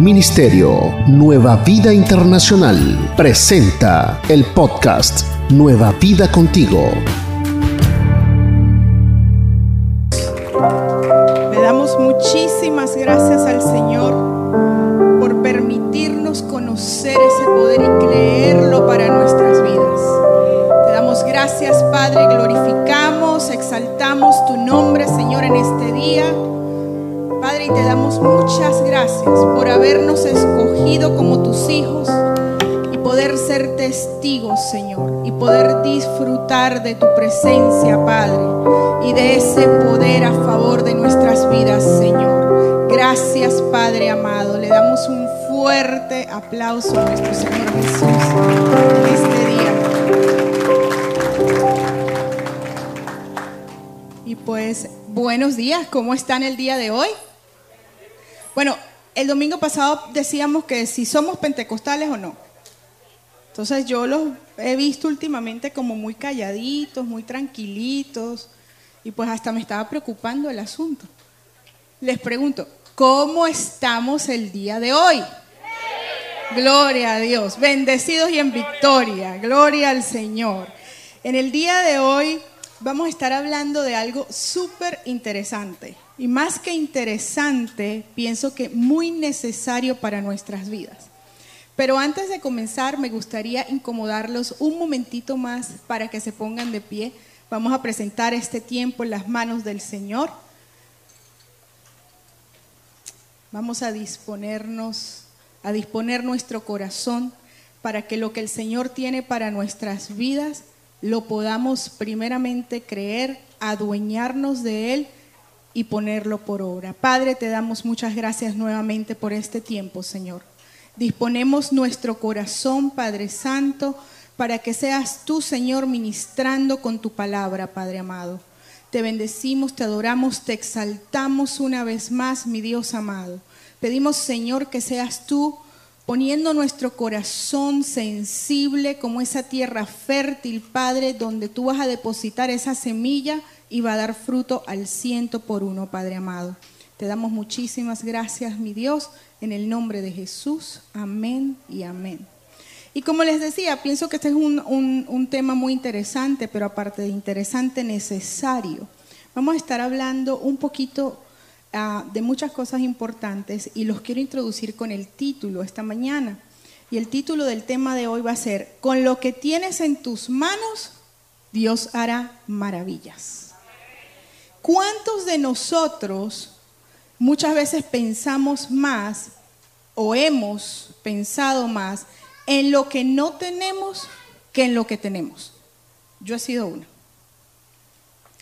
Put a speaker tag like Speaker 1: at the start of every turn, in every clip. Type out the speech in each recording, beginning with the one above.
Speaker 1: Ministerio Nueva Vida Internacional presenta el podcast Nueva Vida Contigo.
Speaker 2: Le damos muchísimas gracias al Señor por permitirnos conocer ese poder y creerlo para nuestras vidas. Te damos gracias, Padre, glorificamos, exaltamos tu nombre, Señor, en este día. Y te damos muchas gracias por habernos escogido como tus hijos y poder ser testigos, Señor, y poder disfrutar de tu presencia, Padre, y de ese poder a favor de nuestras vidas, Señor. Gracias, Padre amado. Le damos un fuerte aplauso a nuestro Señor Jesús en este día. Y pues, buenos días, ¿cómo están el día de hoy? Bueno, el domingo pasado decíamos que si somos pentecostales o no. Entonces yo los he visto últimamente como muy calladitos, muy tranquilitos, y pues hasta me estaba preocupando el asunto. Les pregunto, ¿cómo estamos el día de hoy? Gloria a Dios, bendecidos y en victoria, gloria al Señor. En el día de hoy vamos a estar hablando de algo súper interesante. Y más que interesante, pienso que muy necesario para nuestras vidas. Pero antes de comenzar, me gustaría incomodarlos un momentito más para que se pongan de pie. Vamos a presentar este tiempo en las manos del Señor. Vamos a disponernos, a disponer nuestro corazón para que lo que el Señor tiene para nuestras vidas lo podamos primeramente creer, adueñarnos de Él y ponerlo por obra. Padre, te damos muchas gracias nuevamente por este tiempo, Señor. Disponemos nuestro corazón, Padre Santo, para que seas tú, Señor, ministrando con tu palabra, Padre amado. Te bendecimos, te adoramos, te exaltamos una vez más, mi Dios amado. Pedimos, Señor, que seas tú poniendo nuestro corazón sensible como esa tierra fértil, Padre, donde tú vas a depositar esa semilla y va a dar fruto al ciento por uno, Padre amado. Te damos muchísimas gracias, mi Dios, en el nombre de Jesús. Amén y amén. Y como les decía, pienso que este es un, un, un tema muy interesante, pero aparte de interesante, necesario. Vamos a estar hablando un poquito uh, de muchas cosas importantes y los quiero introducir con el título esta mañana. Y el título del tema de hoy va a ser, con lo que tienes en tus manos, Dios hará maravillas. ¿Cuántos de nosotros muchas veces pensamos más o hemos pensado más en lo que no tenemos que en lo que tenemos? Yo he sido una.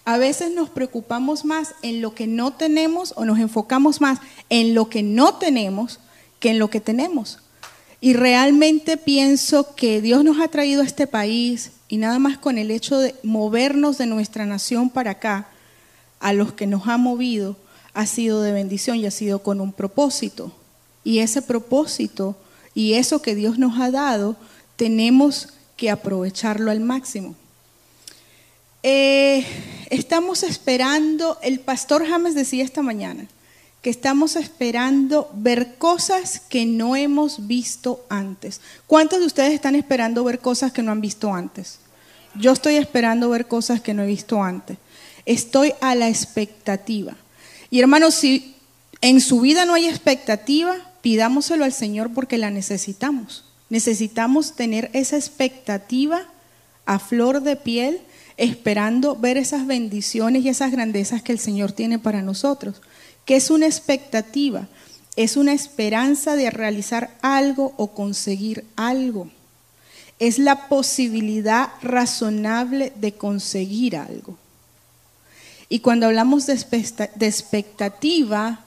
Speaker 2: A veces nos preocupamos más en lo que no tenemos o nos enfocamos más en lo que no tenemos que en lo que tenemos. Y realmente pienso que Dios nos ha traído a este país y nada más con el hecho de movernos de nuestra nación para acá, a los que nos ha movido, ha sido de bendición y ha sido con un propósito. Y ese propósito y eso que Dios nos ha dado, tenemos que aprovecharlo al máximo. Eh, estamos esperando, el pastor James decía esta mañana, que estamos esperando ver cosas que no hemos visto antes. ¿Cuántos de ustedes están esperando ver cosas que no han visto antes? Yo estoy esperando ver cosas que no he visto antes. Estoy a la expectativa. Y hermanos, si en su vida no hay expectativa, pidámoselo al Señor porque la necesitamos. Necesitamos tener esa expectativa a flor de piel esperando ver esas bendiciones y esas grandezas que el Señor tiene para nosotros. que es una expectativa? Es una esperanza de realizar algo o conseguir algo. Es la posibilidad razonable de conseguir algo. Y cuando hablamos de expectativa,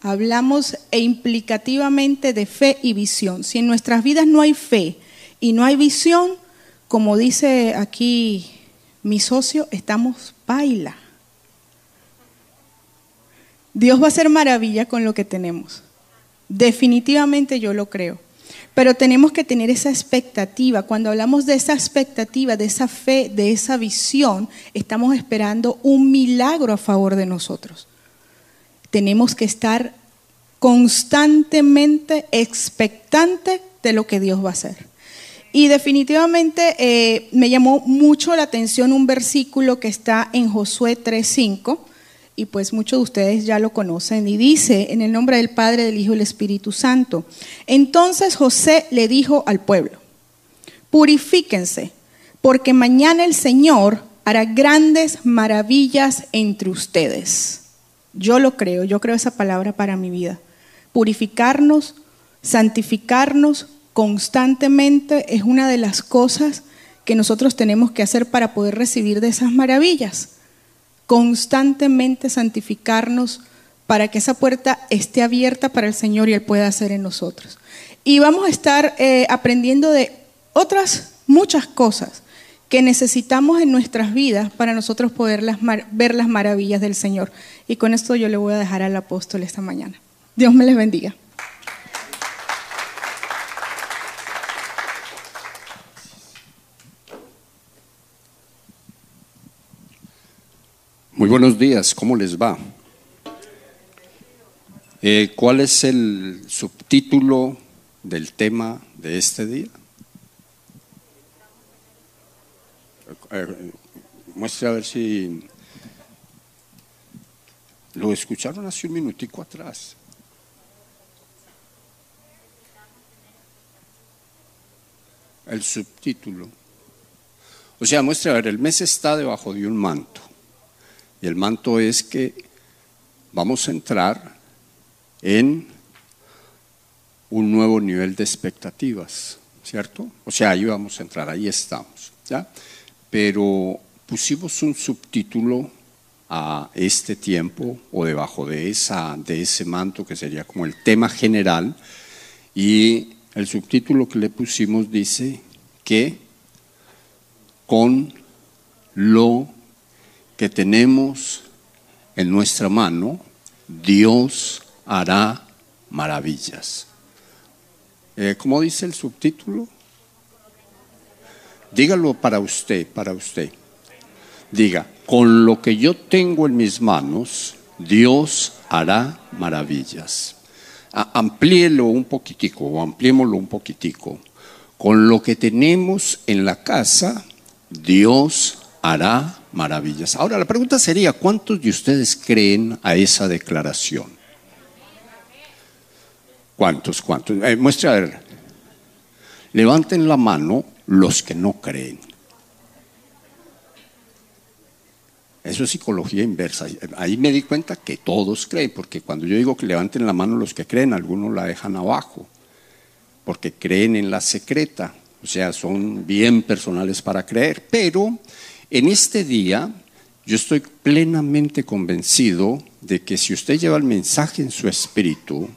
Speaker 2: hablamos e implicativamente de fe y visión. Si en nuestras vidas no hay fe y no hay visión, como dice aquí mi socio, estamos baila. Dios va a hacer maravilla con lo que tenemos. Definitivamente yo lo creo. Pero tenemos que tener esa expectativa. Cuando hablamos de esa expectativa, de esa fe, de esa visión, estamos esperando un milagro a favor de nosotros. Tenemos que estar constantemente expectante de lo que Dios va a hacer. Y definitivamente eh, me llamó mucho la atención un versículo que está en Josué 3.5, y pues muchos de ustedes ya lo conocen, y dice, en el nombre del Padre, del Hijo y del Espíritu Santo, entonces José le dijo al pueblo, purifíquense, porque mañana el Señor hará grandes maravillas entre ustedes. Yo lo creo, yo creo esa palabra para mi vida. Purificarnos, santificarnos constantemente es una de las cosas que nosotros tenemos que hacer para poder recibir de esas maravillas. Constantemente santificarnos para que esa puerta esté abierta para el Señor y Él pueda hacer en nosotros. Y vamos a estar eh, aprendiendo de otras muchas cosas que necesitamos en nuestras vidas para nosotros poder ver las maravillas del Señor. Y con esto yo le voy a dejar al apóstol esta mañana. Dios me les bendiga.
Speaker 3: Muy buenos días, ¿cómo les va? Eh, ¿Cuál es el subtítulo del tema de este día? Eh, muestre a ver si lo escucharon hace un minutico atrás. El subtítulo. O sea, muestre a ver, el mes está debajo de un manto. Y el manto es que vamos a entrar en un nuevo nivel de expectativas, ¿cierto? O sea, ahí vamos a entrar, ahí estamos, ¿ya? Pero pusimos un subtítulo a este tiempo o debajo de, esa, de ese manto que sería como el tema general y el subtítulo que le pusimos dice que con lo que tenemos en nuestra mano, Dios hará maravillas. Eh, ¿Cómo dice el subtítulo? Dígalo para usted, para usted. Diga, con lo que yo tengo en mis manos, Dios hará maravillas. Amplíelo un poquitico o ampliémoslo un poquitico. Con lo que tenemos en la casa, Dios hará maravillas. Ahora, la pregunta sería, ¿cuántos de ustedes creen a esa declaración? ¿Cuántos? ¿Cuántos? Eh, muestra, a ver. Levanten la mano los que no creen. Eso es psicología inversa. Ahí me di cuenta que todos creen, porque cuando yo digo que levanten la mano los que creen, algunos la dejan abajo, porque creen en la secreta, o sea, son bien personales para creer. Pero en este día yo estoy plenamente convencido de que si usted lleva el mensaje en su espíritu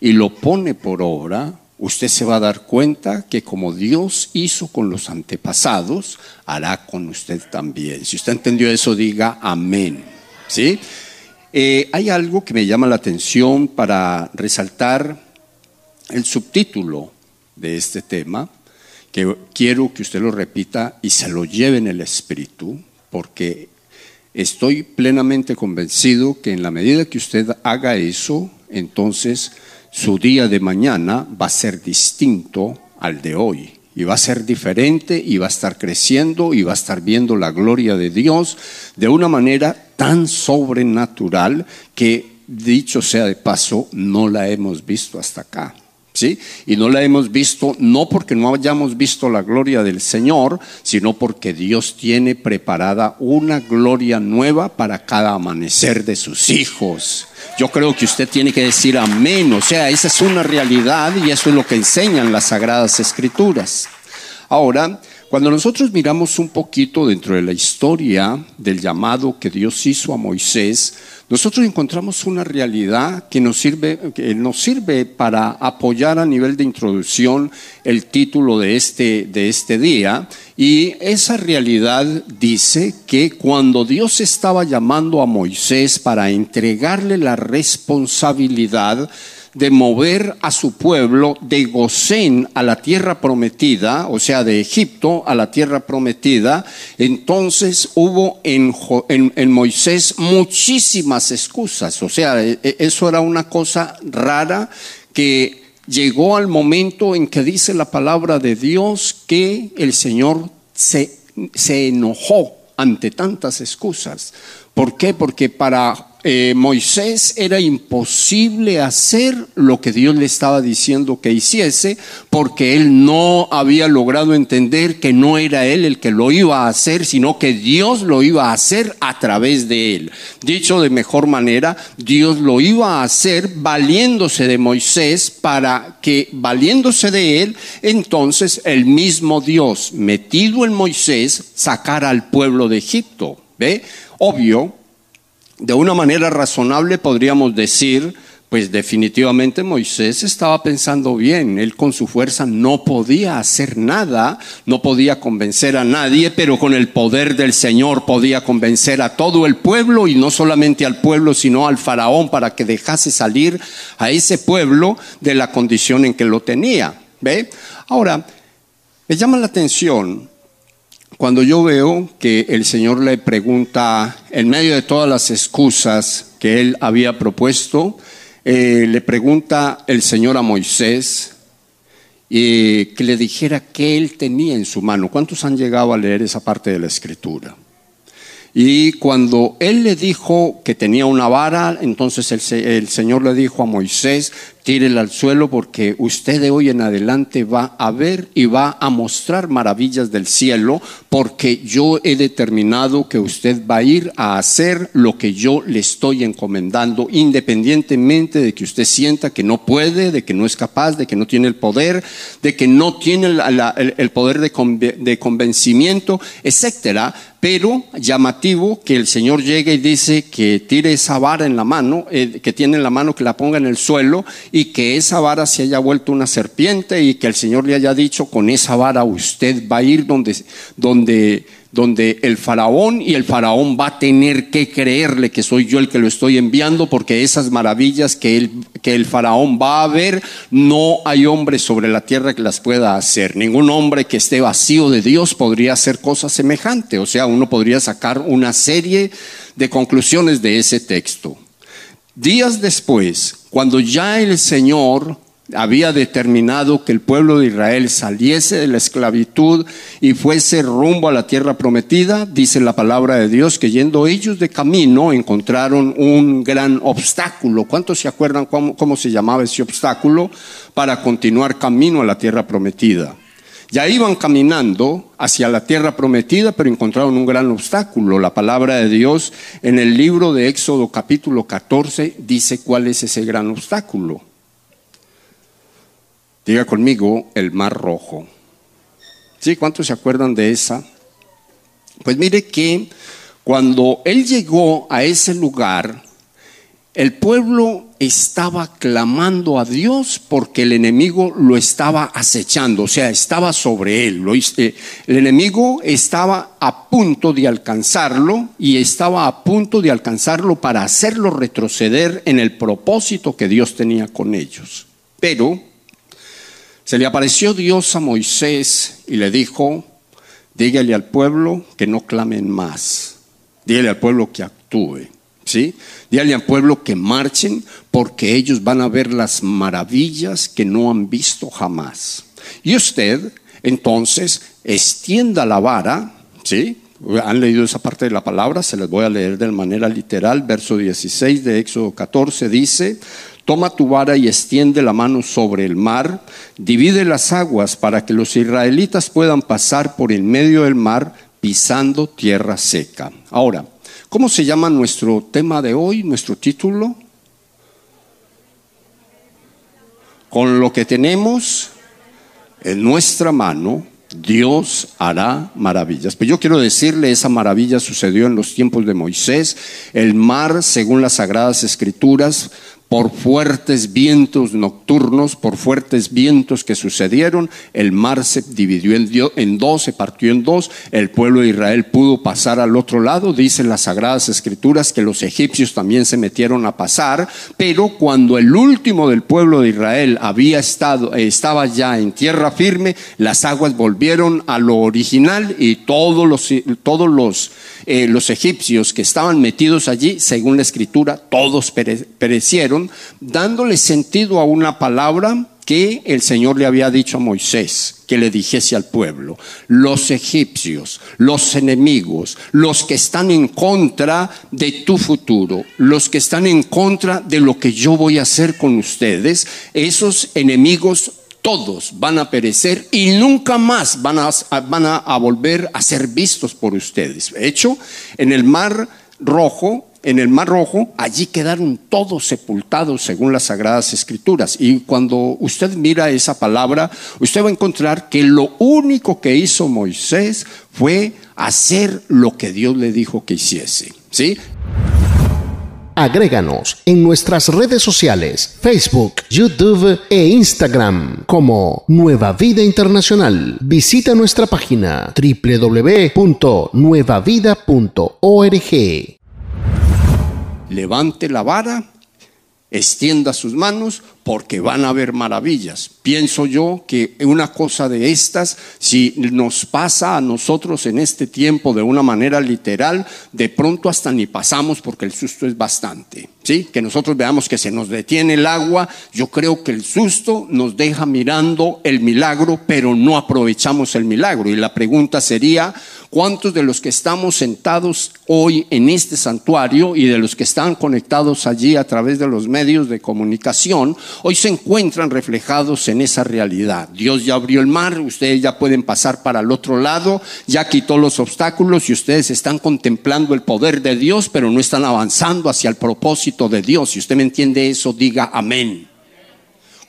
Speaker 3: y lo pone por obra, usted se va a dar cuenta que como Dios hizo con los antepasados, hará con usted también. Si usted entendió eso, diga amén. ¿Sí? Eh, hay algo que me llama la atención para resaltar el subtítulo de este tema, que quiero que usted lo repita y se lo lleve en el espíritu, porque estoy plenamente convencido que en la medida que usted haga eso, entonces su día de mañana va a ser distinto al de hoy. Y va a ser diferente y va a estar creciendo y va a estar viendo la gloria de Dios de una manera tan sobrenatural que, dicho sea de paso, no la hemos visto hasta acá. ¿Sí? Y no la hemos visto no porque no hayamos visto la gloria del Señor, sino porque Dios tiene preparada una gloria nueva para cada amanecer de sus hijos. Yo creo que usted tiene que decir amén, o sea, esa es una realidad y eso es lo que enseñan las sagradas escrituras. Ahora, cuando nosotros miramos un poquito dentro de la historia del llamado que Dios hizo a Moisés, nosotros encontramos una realidad que nos sirve, que nos sirve para apoyar a nivel de introducción el título de este, de este día. Y esa realidad dice que cuando Dios estaba llamando a Moisés para entregarle la responsabilidad de mover a su pueblo de Gosén a la tierra prometida, o sea, de Egipto a la tierra prometida, entonces hubo en, Moisés muchísimas excusas. O sea, e, e, eso era una cosa rara que llegó al momento en que dice la palabra de Dios que el Señor se, se enojó ante tantas excusas. ¿Por qué? Porque para eh, Moisés era imposible hacer lo que Dios le estaba diciendo que hiciese, porque él no había logrado entender que no era él el que lo iba a hacer, sino que Dios lo iba a hacer a través de él. Dicho de mejor manera, Dios lo iba a hacer valiéndose de Moisés para que, valiéndose de él, entonces el mismo Dios, metido en Moisés, sacara al pueblo de Egipto. ¿Ve? Obvio, de una manera razonable podríamos decir, pues definitivamente Moisés estaba pensando bien, él con su fuerza no podía hacer nada, no podía convencer a nadie, pero con el poder del Señor podía convencer a todo el pueblo y no solamente al pueblo, sino al faraón para que dejase salir a ese pueblo de la condición en que lo tenía. ¿Ve? Ahora, me llama la atención cuando yo veo que el Señor le pregunta, en medio de todas las excusas que él había propuesto, eh, le pregunta el Señor a Moisés que le dijera qué él tenía en su mano. ¿Cuántos han llegado a leer esa parte de la escritura? Y cuando él le dijo que tenía una vara, entonces el Señor le dijo a Moisés, tírela al suelo porque usted de hoy en adelante va a ver y va a mostrar maravillas del cielo porque yo he determinado que usted va a ir a hacer lo que yo le estoy encomendando independientemente de que usted sienta que no puede, de que no es capaz, de que no tiene el poder, de que no tiene el, poder de, de convencimiento, etcétera. Pero llamativo que el Señor llegue y dice que tire esa vara en la mano, eh, que tiene en la mano, que la ponga en el suelo y que esa vara se haya vuelto una serpiente y que el Señor le haya dicho, con esa vara usted va a ir donde, donde, donde el faraón y el faraón va a tener que creerle que soy yo el que lo estoy enviando porque esas maravillas que el, que el faraón va a ver, no hay hombre sobre la tierra que las pueda hacer. Ningún hombre que esté vacío de Dios podría hacer cosas semejantes. O sea, uno podría sacar una serie de conclusiones de ese texto. Días después, cuando ya el Señor había determinado que el pueblo de Israel saliese de la esclavitud y fuese rumbo a la tierra prometida, dice la palabra de Dios que yendo ellos de camino encontraron un gran obstáculo. ¿Cuántos se acuerdan cómo, cómo se llamaba ese obstáculo para continuar camino a la tierra prometida? Ya iban caminando hacia la tierra prometida, pero encontraron un gran obstáculo. La palabra de Dios en el libro de Éxodo capítulo 14 dice cuál es ese gran obstáculo. Diga conmigo, el mar rojo. ¿Sí? ¿Cuántos se acuerdan de esa? Pues mire que cuando él llegó a ese lugar, el pueblo estaba clamando a Dios porque el enemigo lo estaba acechando, o sea, estaba sobre él. Eh, el enemigo estaba a punto de alcanzarlo y estaba a punto de alcanzarlo para hacerlo retroceder en el propósito que Dios tenía con ellos. Pero se le apareció Dios a Moisés y le dijo, dígale al pueblo que no clamen más, dígale al pueblo que actúe. ¿Sí? Al pueblo que marchen porque ellos van a ver las maravillas que no han visto jamás. Y usted, entonces, extienda la vara, ¿sí? Han leído esa parte de la palabra, se les voy a leer de manera literal. Verso 16 de Éxodo 14 dice, Toma tu vara y extiende la mano sobre el mar, divide las aguas para que los israelitas puedan pasar por el medio del mar pisando tierra seca. Ahora, ¿Cómo se llama nuestro tema de hoy, nuestro título? Con lo que tenemos en nuestra mano, Dios hará maravillas. Pero yo quiero decirle, esa maravilla sucedió en los tiempos de Moisés. El mar, según las sagradas escrituras, por fuertes vientos nocturnos, por fuertes vientos que sucedieron, el mar se dividió en dos, se partió en dos, el pueblo de Israel pudo pasar al otro lado, dicen las sagradas escrituras que los egipcios también se metieron a pasar, pero cuando el último del pueblo de Israel había estado, estaba ya en tierra firme, las aguas volvieron a lo original y todos los, todos los, eh, los egipcios que estaban metidos allí, según la escritura, todos perecieron dándole sentido a una palabra que el Señor le había dicho a Moisés que le dijese al pueblo. Los egipcios, los enemigos, los que están en contra de tu futuro, los que están en contra de lo que yo voy a hacer con ustedes, esos enemigos todos van a perecer y nunca más van a, volver a ser vistos por ustedes. De hecho, en el mar rojo en el Mar Rojo, allí quedaron todos sepultados según las Sagradas Escrituras. Y cuando usted mira esa palabra, usted va a encontrar que lo único que hizo Moisés fue hacer lo que Dios le dijo que hiciese. ¿Sí?
Speaker 1: Agréganos en nuestras redes sociales, Facebook, YouTube e Instagram como Nueva Vida Internacional. Visita nuestra página www.nuevavida.org
Speaker 3: levante la vara, extienda sus manos, porque van a haber maravillas. Pienso yo que una cosa de estas, si nos pasa a nosotros en este tiempo de una manera literal, de pronto hasta ni pasamos porque el susto es bastante. ¿Sí? Que nosotros veamos que se nos detiene el agua, yo creo que el susto nos deja mirando el milagro, pero no aprovechamos el milagro. Y la pregunta sería, ¿cuántos de los que estamos sentados hoy en este santuario y de los que están conectados allí a través de los medios de comunicación, hoy se encuentran reflejados en esa realidad. Dios ya abrió el mar, ustedes ya pueden pasar para el otro lado, ya quitó los obstáculos y ustedes están contemplando el poder de Dios, pero no están avanzando hacia el propósito de Dios. Si usted me entiende eso, diga amén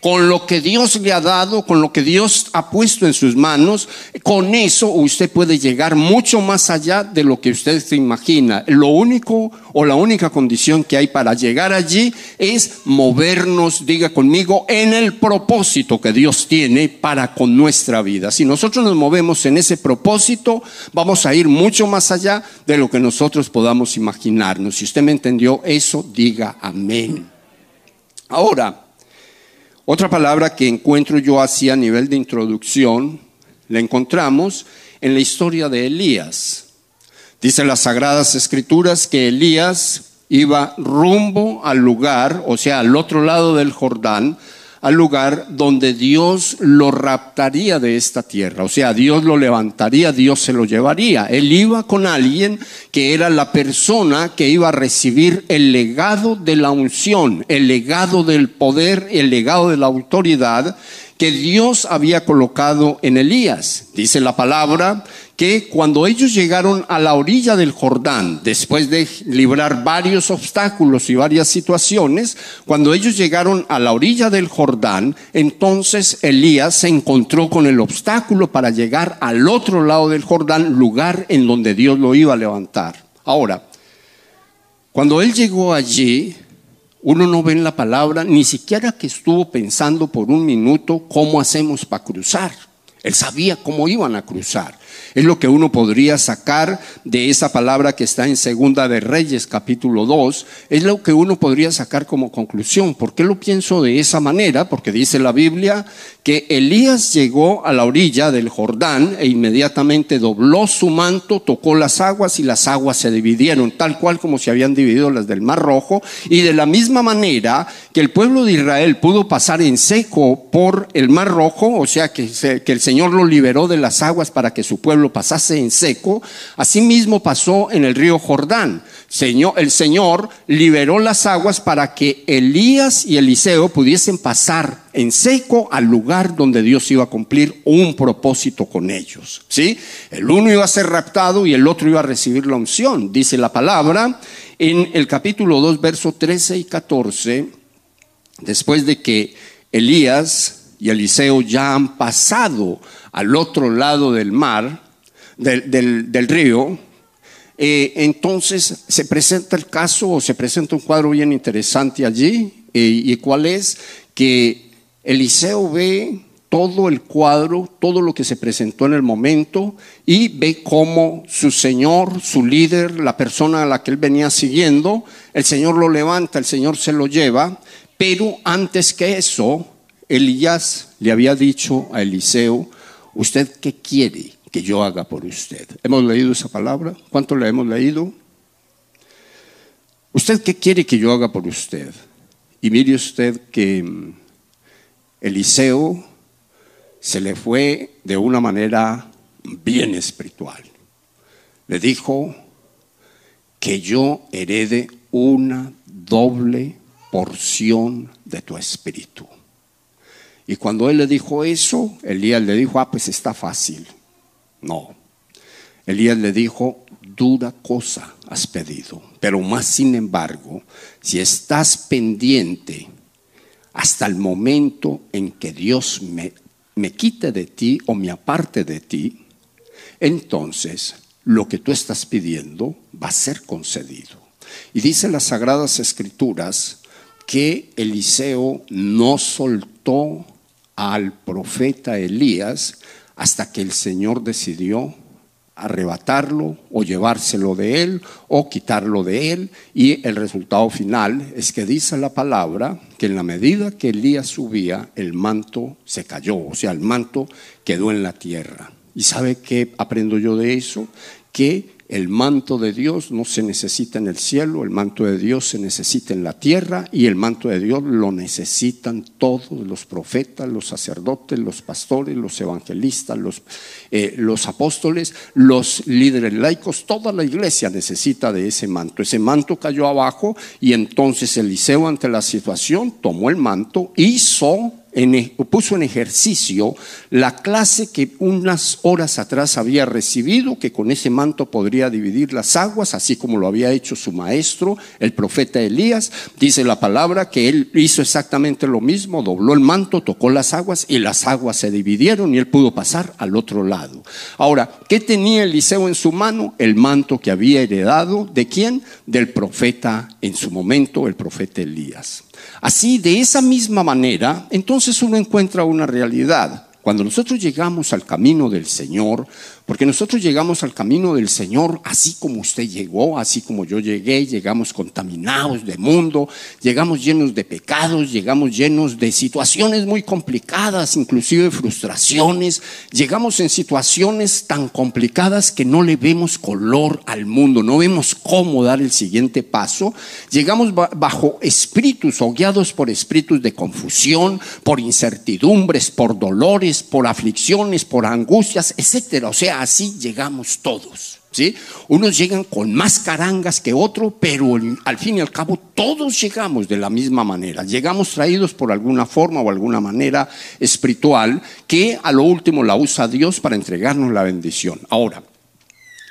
Speaker 3: con lo que Dios le ha dado, con lo que Dios ha puesto en sus manos, con eso usted puede llegar mucho más allá de lo que usted se imagina. Lo único o la única condición que hay para llegar allí es movernos, diga conmigo, en el propósito que Dios tiene para con nuestra vida. Si nosotros nos movemos en ese propósito, vamos a ir mucho más allá de lo que nosotros podamos imaginarnos. Si usted me entendió eso, diga amén. Ahora, otra palabra que encuentro yo así a nivel de introducción, la encontramos en la historia de Elías. Dice las Sagradas Escrituras que Elías iba rumbo al lugar, o sea, al otro lado del Jordán, al lugar donde Dios lo raptaría de esta tierra. O sea, Dios lo levantaría, Dios se lo llevaría. Él iba con alguien que era la persona que iba a recibir el legado de la unción, el legado del poder, el legado de la autoridad que Dios había colocado en Elías. Dice la palabra que cuando ellos llegaron a la orilla del Jordán, después de librar varios obstáculos y varias situaciones, cuando ellos llegaron a la orilla del Jordán, entonces Elías se encontró con el obstáculo para llegar al otro lado del Jordán, lugar en donde Dios lo iba a levantar. Ahora, cuando él llegó allí, uno no ve en la palabra ni siquiera que estuvo pensando por un minuto cómo hacemos para cruzar. Él sabía cómo iban a cruzar. Es lo que uno podría sacar de esa palabra que está en Segunda de Reyes, capítulo 2. Es lo que uno podría sacar como conclusión. ¿Por qué lo pienso de esa manera? Porque dice la Biblia que Elías llegó a la orilla del Jordán e inmediatamente dobló su manto, tocó las aguas y las aguas se dividieron, tal cual como se habían dividido las del Mar Rojo. Y de la misma manera que el pueblo de Israel pudo pasar en seco por el Mar Rojo, o sea que, que el Señor lo liberó de las aguas para que su pueblo pasase en seco, asimismo pasó en el río Jordán. Señor, el Señor liberó las aguas para que Elías y Eliseo pudiesen pasar en seco al lugar donde Dios iba a cumplir un propósito con ellos. ¿sí? El uno iba a ser raptado y el otro iba a recibir la unción, dice la palabra en el capítulo 2, versos 13 y 14, después de que Elías y Eliseo ya han pasado al otro lado del mar, del, río, eh, entonces se presenta el caso o se presenta un cuadro bien interesante allí y cuál es que Eliseo ve todo el cuadro, todo lo que se presentó en el momento y ve cómo su Señor, su líder, la persona a la que él venía siguiendo, el Señor lo levanta, el Señor se lo lleva, pero antes que eso, Elías le había dicho a Eliseo, ¿usted qué quiere que yo haga por usted? ¿Hemos leído esa palabra? ¿Cuánto le hemos leído? ¿Usted qué quiere que yo haga por usted? Y mire usted que mm, Eliseo se le fue de una manera bien espiritual. Le dijo que yo herede una doble porción de tu espíritu. Y cuando él le dijo eso, Elías le dijo, ah, pues está fácil. No. Elías le dijo, dura cosa has pedido. Pero más sin embargo, si estás pendiente hasta el momento en que Dios me me quite de ti o me aparte de ti, entonces lo que tú estás pidiendo va a ser concedido. Y dice las Sagradas Escrituras que Eliseo no soltó al profeta Elías hasta que el Señor decidió arrebatarlo o llevárselo de él o quitarlo de él y el resultado final es que dice la palabra que en la medida que Elías subía el manto se cayó, o sea, el manto quedó en la tierra. ¿Y sabe qué aprendo yo de eso? Que el manto de Dios no se necesita en el cielo, el manto de Dios se necesita en la tierra y el manto de Dios lo necesitan todos los profetas, los sacerdotes, los pastores, los evangelistas, los, eh, apóstoles, los líderes laicos, toda la iglesia necesita de ese manto. Ese manto cayó abajo y entonces Eliseo ante la situación tomó el manto, hizo e, puso en ejercicio la clase que unas horas atrás había recibido, que con ese manto podría dividir las aguas, así como lo había hecho su maestro, el profeta Elías. Dice la palabra que él hizo exactamente lo mismo, dobló el manto, tocó las aguas y las aguas se dividieron y él pudo pasar al otro lado. Ahora, ¿qué tenía Eliseo en su mano? El manto que había heredado de quién? Del profeta en su momento, el profeta Elías. Así, de esa misma manera, entonces uno encuentra una realidad. Cuando nosotros llegamos al camino del Señor, porque nosotros llegamos al camino del Señor así como usted llegó, así como yo llegué, llegamos contaminados de mundo, llegamos llenos de pecados, llegamos llenos de situaciones muy complicadas, inclusive frustraciones, llegamos en situaciones tan complicadas que no le vemos color al mundo, no vemos cómo dar el siguiente paso, llegamos bajo espíritus o guiados por espíritus de confusión, por incertidumbres, por dolores, por aflicciones, por angustias, etcétera. O sea, así llegamos todos. ¿sí? Unos llegan con más carangas que otros, pero al fin y al cabo todos llegamos de la misma manera. Llegamos traídos por alguna forma o alguna manera espiritual que a lo último la usa Dios para entregarnos la bendición. Ahora,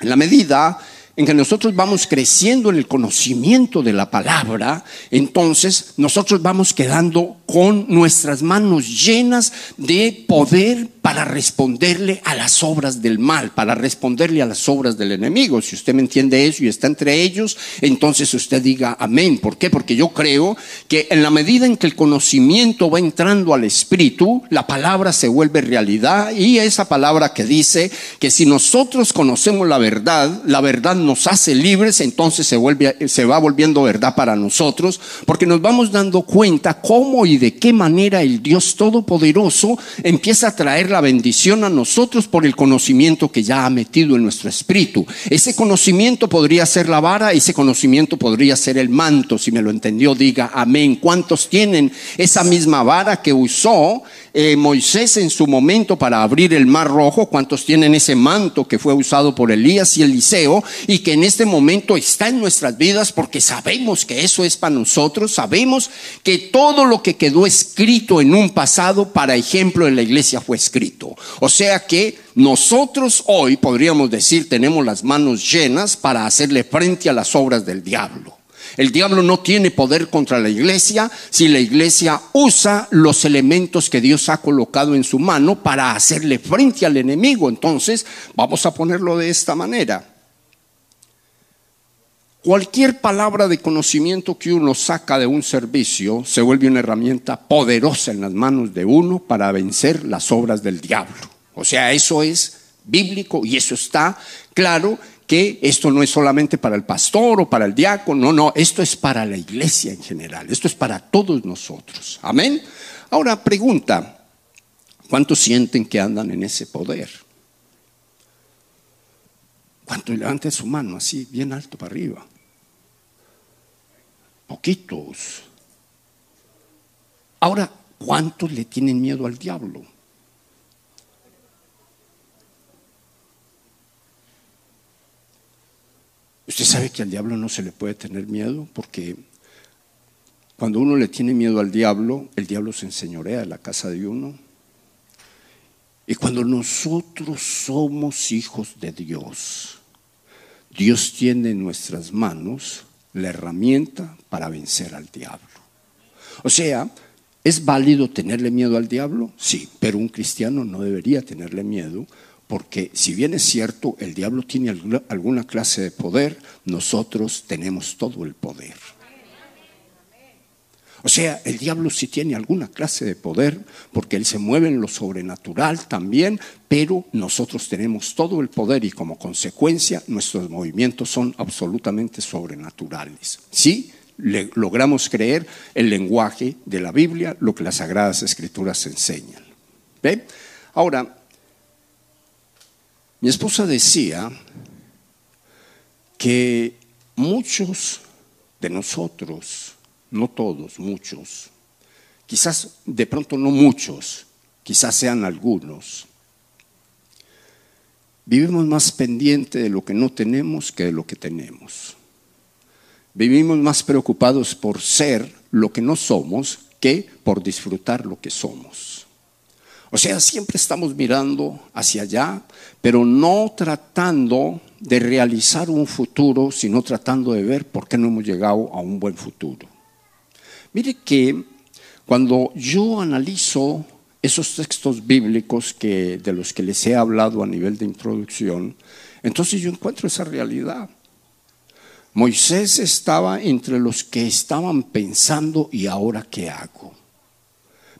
Speaker 3: en la medida en que nosotros vamos creciendo en el conocimiento de la palabra, entonces nosotros vamos quedando con nuestras manos llenas de poder para responderle a las obras del mal, para responderle a las obras del enemigo. Si usted me entiende eso y está entre ellos, entonces usted diga amén. ¿Por qué? Porque yo creo que en la medida en que el conocimiento va entrando al espíritu, la palabra se vuelve realidad y esa palabra que dice que si nosotros conocemos la verdad, la verdad nos hace libres, entonces se, vuelve, se va volviendo verdad para nosotros, porque nos vamos dando cuenta cómo y de qué manera el Dios Todopoderoso empieza a traer la bendición a nosotros por el conocimiento que ya ha metido en nuestro espíritu. Ese conocimiento podría ser la vara, ese conocimiento podría ser el manto. Si me lo entendió, diga amén. ¿Cuántos tienen esa misma vara que usó eh, Moisés en su momento para abrir el mar rojo, cuántos tienen ese manto que fue usado por Elías y Eliseo y que en este momento está en nuestras vidas porque sabemos que eso es para nosotros, sabemos que todo lo que quedó escrito en un pasado para ejemplo en la iglesia fue escrito. O sea que nosotros hoy podríamos decir tenemos las manos llenas para hacerle frente a las obras del diablo. El diablo no tiene poder contra la iglesia si la iglesia usa los elementos que Dios ha colocado en su mano para hacerle frente al enemigo. Entonces, vamos a ponerlo de esta manera. Cualquier palabra de conocimiento que uno saca de un servicio se vuelve una herramienta poderosa en las manos de uno para vencer las obras del diablo. O sea, eso es bíblico y eso está claro que esto no es solamente para el pastor o para el diácono, no, no, esto es para la iglesia en general, esto es para todos nosotros. Amén. Ahora pregunta, ¿cuántos sienten que andan en ese poder? ¿Cuántos levanten su mano así, bien alto para arriba? Poquitos. Ahora, ¿cuántos le tienen miedo al diablo? Usted sabe que al diablo no se le puede tener miedo porque cuando uno le tiene miedo al diablo, el diablo se enseñorea de la casa de uno. Y cuando nosotros somos hijos de Dios, Dios tiene en nuestras manos la herramienta para vencer al diablo. O sea, ¿es válido tenerle miedo al diablo? Sí, pero un cristiano no debería tenerle miedo porque si bien es cierto, el diablo tiene alguna clase de poder, nosotros tenemos todo el poder. O sea, el diablo sí tiene alguna clase de poder, porque él se mueve en lo sobrenatural también, pero nosotros tenemos todo el poder y como consecuencia nuestros movimientos son absolutamente sobrenaturales. ¿Sí? logramos creer el lenguaje de la Biblia, lo que las Sagradas Escrituras enseñan. ¿Ve? Ahora, mi esposa decía que muchos de nosotros, no todos, muchos, quizás de pronto no muchos, quizás sean algunos, vivimos más pendiente de lo que no tenemos que de lo que tenemos. Vivimos más preocupados por ser lo que no somos que por disfrutar lo que somos. O sea, siempre estamos mirando hacia allá, pero no tratando de realizar un futuro, sino tratando de ver por qué no hemos llegado a un buen futuro. Mire que cuando yo analizo esos textos bíblicos que, de los que les he hablado a nivel de introducción, entonces yo encuentro esa realidad. Moisés estaba entre los que estaban pensando, ¿y ahora qué hago?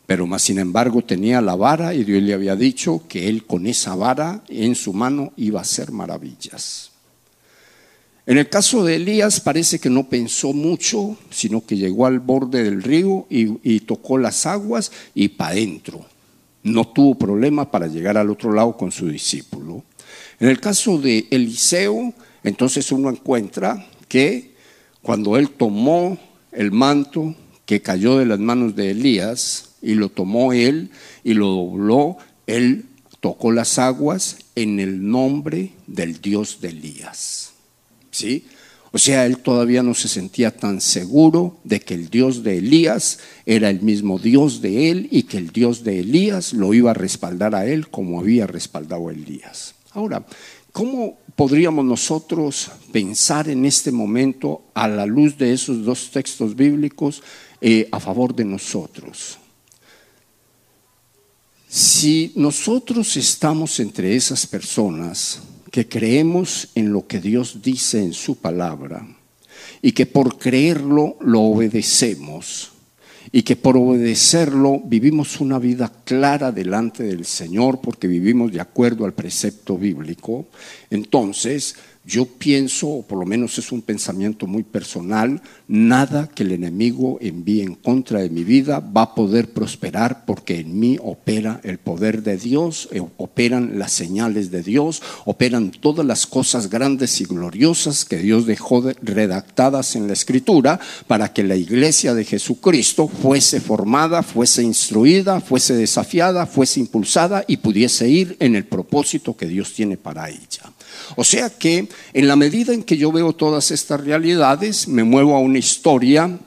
Speaker 3: Pero más sin embargo tenía la vara y Dios le había dicho que él con esa vara en su mano iba a hacer maravillas. En el caso de Elías parece que no pensó mucho, sino que llegó al borde del río y, tocó las aguas y para adentro. No tuvo problema para llegar al otro lado con su discípulo. En el caso de Eliseo, entonces uno encuentra que cuando él tomó el manto que cayó de las manos de Elías, y lo tomó él y lo dobló, él tocó las aguas en el nombre del Dios de Elías. ¿Sí? O sea, él todavía no se sentía tan seguro de que el Dios de Elías era el mismo Dios de él y que el Dios de Elías lo iba a respaldar a él como había respaldado a Elías. Ahora, ¿cómo podríamos nosotros pensar en este momento a la luz de esos dos textos bíblicos eh, a favor de nosotros? Si nosotros estamos entre esas personas que creemos en lo que Dios dice en su palabra y que por creerlo lo obedecemos y que por obedecerlo vivimos una vida clara delante del Señor porque vivimos de acuerdo al precepto bíblico, entonces yo pienso, o por lo menos es un pensamiento muy personal, nada que el enemigo envíe en contra de mi vida va a poder prosperar porque en mí opera el poder de Dios, eh, operan las señales de Dios, operan todas las cosas grandes y gloriosas que Dios dejó redactadas en la escritura para que la iglesia de Jesucristo fuese formada, fuese instruida, fuese desafiada, fuese impulsada y pudiese ir en el propósito que Dios tiene para ella. O sea que en la medida en que yo veo todas estas realidades, me muevo a una historia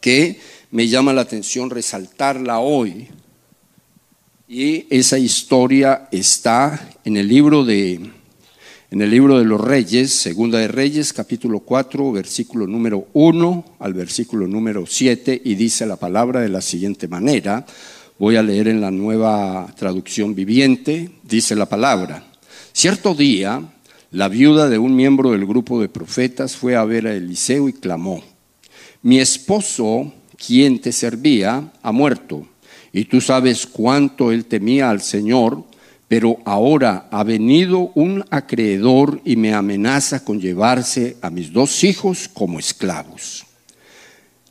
Speaker 3: que me llama la atención resaltarla hoy. Y esa historia está en el libro de en el libro de los Reyes, Segunda de Reyes, capítulo 4, versículo número 1 al versículo número 7 y dice la palabra de la siguiente manera. Voy a leer en la nueva traducción viviente, dice la palabra. Cierto día, la viuda de un miembro del grupo de profetas fue a ver a Eliseo y clamó, mi esposo, quien te servía, ha muerto, y tú sabes cuánto él temía al Señor, pero ahora ha venido un acreedor y me amenaza con llevarse a mis dos hijos como esclavos.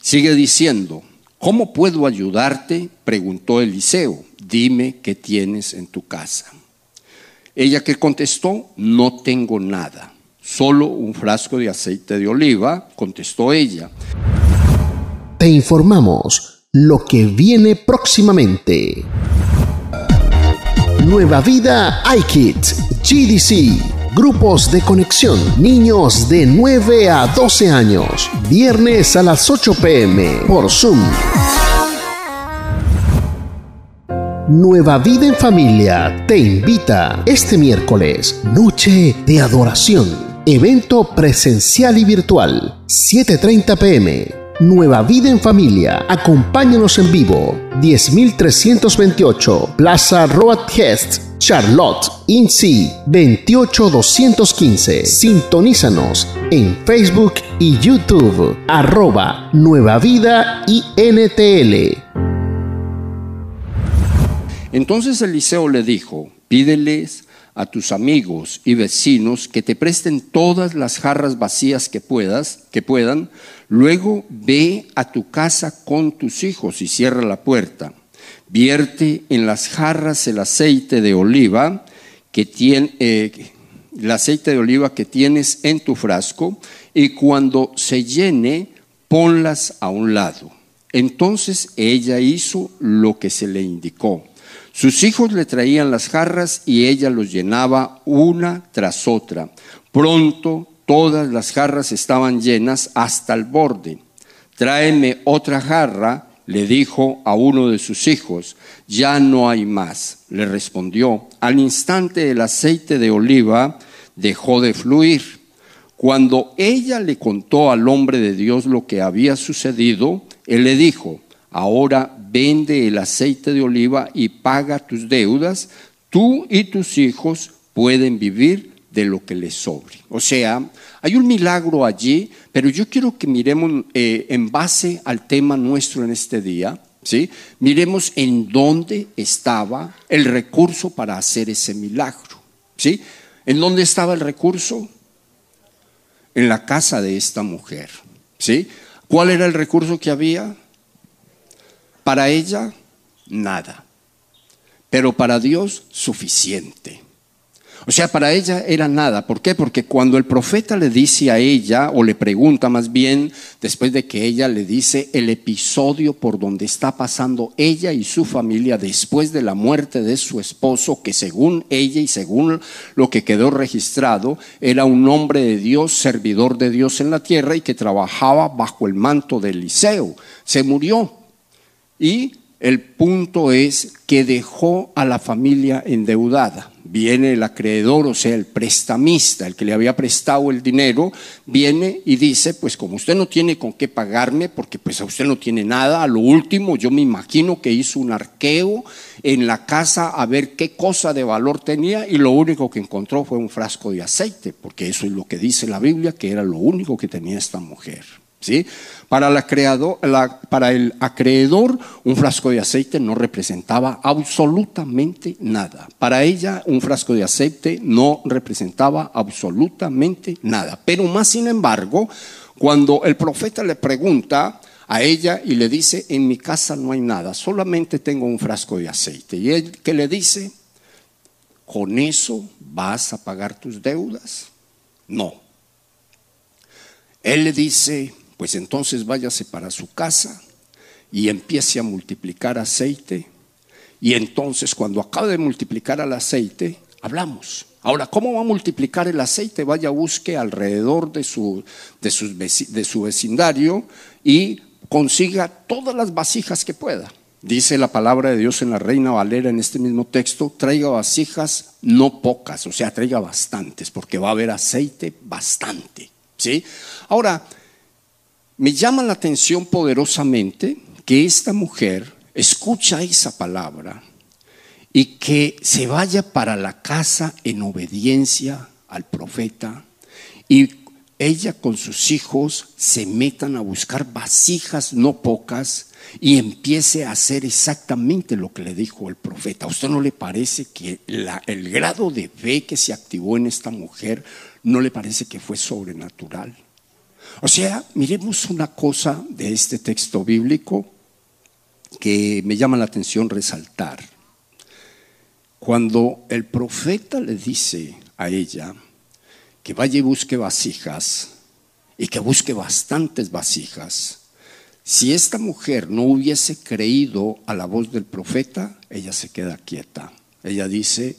Speaker 3: Sigue diciendo, ¿cómo puedo ayudarte? preguntó Eliseo, dime qué tienes en tu casa. Ella que contestó, no tengo nada, solo un frasco de aceite de oliva, contestó ella.
Speaker 1: Te informamos lo que viene próximamente. Nueva Vida iKids, GDC, grupos de conexión, niños de 9 a 12 años, viernes a las 8 pm por Zoom. Nueva Vida en Familia te invita este miércoles, Noche de Adoración, evento presencial y virtual, 7.30 pm. Nueva Vida en Familia, acompáñanos en vivo, 10328, Plaza Roadhest, Charlotte, INSI 28215. Sintonízanos en Facebook y YouTube, arroba Nueva Vida INTL.
Speaker 3: Entonces Eliseo le dijo, pídeles a tus amigos y vecinos que te presten todas las jarras vacías que puedas, que puedan, luego ve a tu casa con tus hijos y cierra la puerta. Vierte en las jarras el aceite de oliva que tiene, eh, el aceite de oliva que tienes en tu frasco y cuando se llene ponlas a un lado. Entonces ella hizo lo que se le indicó. Sus hijos le traían las jarras y ella los llenaba una tras otra. Pronto todas las jarras estaban llenas hasta el borde. Tráeme otra jarra, le dijo a uno de sus hijos. Ya no hay más, le respondió. Al instante el aceite de oliva dejó de fluir. Cuando ella le contó al hombre de Dios lo que había sucedido, él le dijo, ahora vende el aceite de oliva y paga tus deudas, tú y tus hijos pueden vivir de lo que les sobre. O sea, hay un milagro allí, pero yo quiero que miremos eh, en base al tema nuestro en este día, ¿sí? Miremos en dónde estaba el recurso para hacer ese milagro, ¿sí? ¿En dónde estaba el recurso? En la casa de esta mujer, ¿sí? ¿Cuál era el recurso que había? Para ella, nada. Pero para Dios, suficiente. O sea, para ella era nada. ¿Por qué? Porque cuando el profeta le dice a ella, o le pregunta más bien, después de que ella le dice el episodio por donde está pasando ella y su familia después de la muerte de su esposo, que según ella y según lo que quedó registrado, era un hombre de Dios, servidor de Dios en la tierra y que trabajaba bajo el manto de Eliseo. Se murió. Y el punto es que dejó a la familia endeudada. Viene el acreedor, o sea, el prestamista, el que le había prestado el dinero, viene y dice, pues como usted no tiene con qué pagarme, porque pues a usted no tiene nada, a lo último yo me imagino que hizo un arqueo en la casa a ver qué cosa de valor tenía y lo único que encontró fue un frasco de aceite, porque eso es lo que dice la Biblia, que era lo único que tenía esta mujer. ¿Sí? Para, para el acreedor, un frasco de aceite no representaba absolutamente nada. Para ella, un frasco de aceite no representaba absolutamente nada. Pero más sin embargo, cuando el profeta le pregunta a ella y le dice, en mi casa no hay nada, solamente tengo un frasco de aceite. Y él que le dice, ¿con eso vas a pagar tus deudas? No. Él le dice, pues entonces váyase para su casa y empiece a multiplicar aceite. Y entonces cuando acabe de multiplicar el aceite, hablamos. Ahora, ¿cómo va a multiplicar el aceite? Vaya, busque alrededor de su, de, de su vecindario y consiga todas las vasijas que pueda. Dice la palabra de Dios en la Reina Valera en este mismo texto, traiga vasijas no pocas, o sea, traiga bastantes, porque va a haber aceite bastante. ¿sí? Ahora, me llama la atención poderosamente que esta mujer escucha esa palabra y que se vaya para la casa en obediencia al profeta y ella con sus hijos se metan a buscar vasijas no pocas y empiece a hacer exactamente lo que le dijo el profeta. ¿A usted no le parece que el grado de fe que se activó en esta mujer no le parece que fue sobrenatural? O sea, miremos una cosa de este texto bíblico que me llama la atención resaltar. Cuando el profeta le dice a ella, que vaya y busque vasijas y que busque bastantes vasijas. Si esta mujer no hubiese creído a la voz del profeta, ella se queda quieta. Ella dice,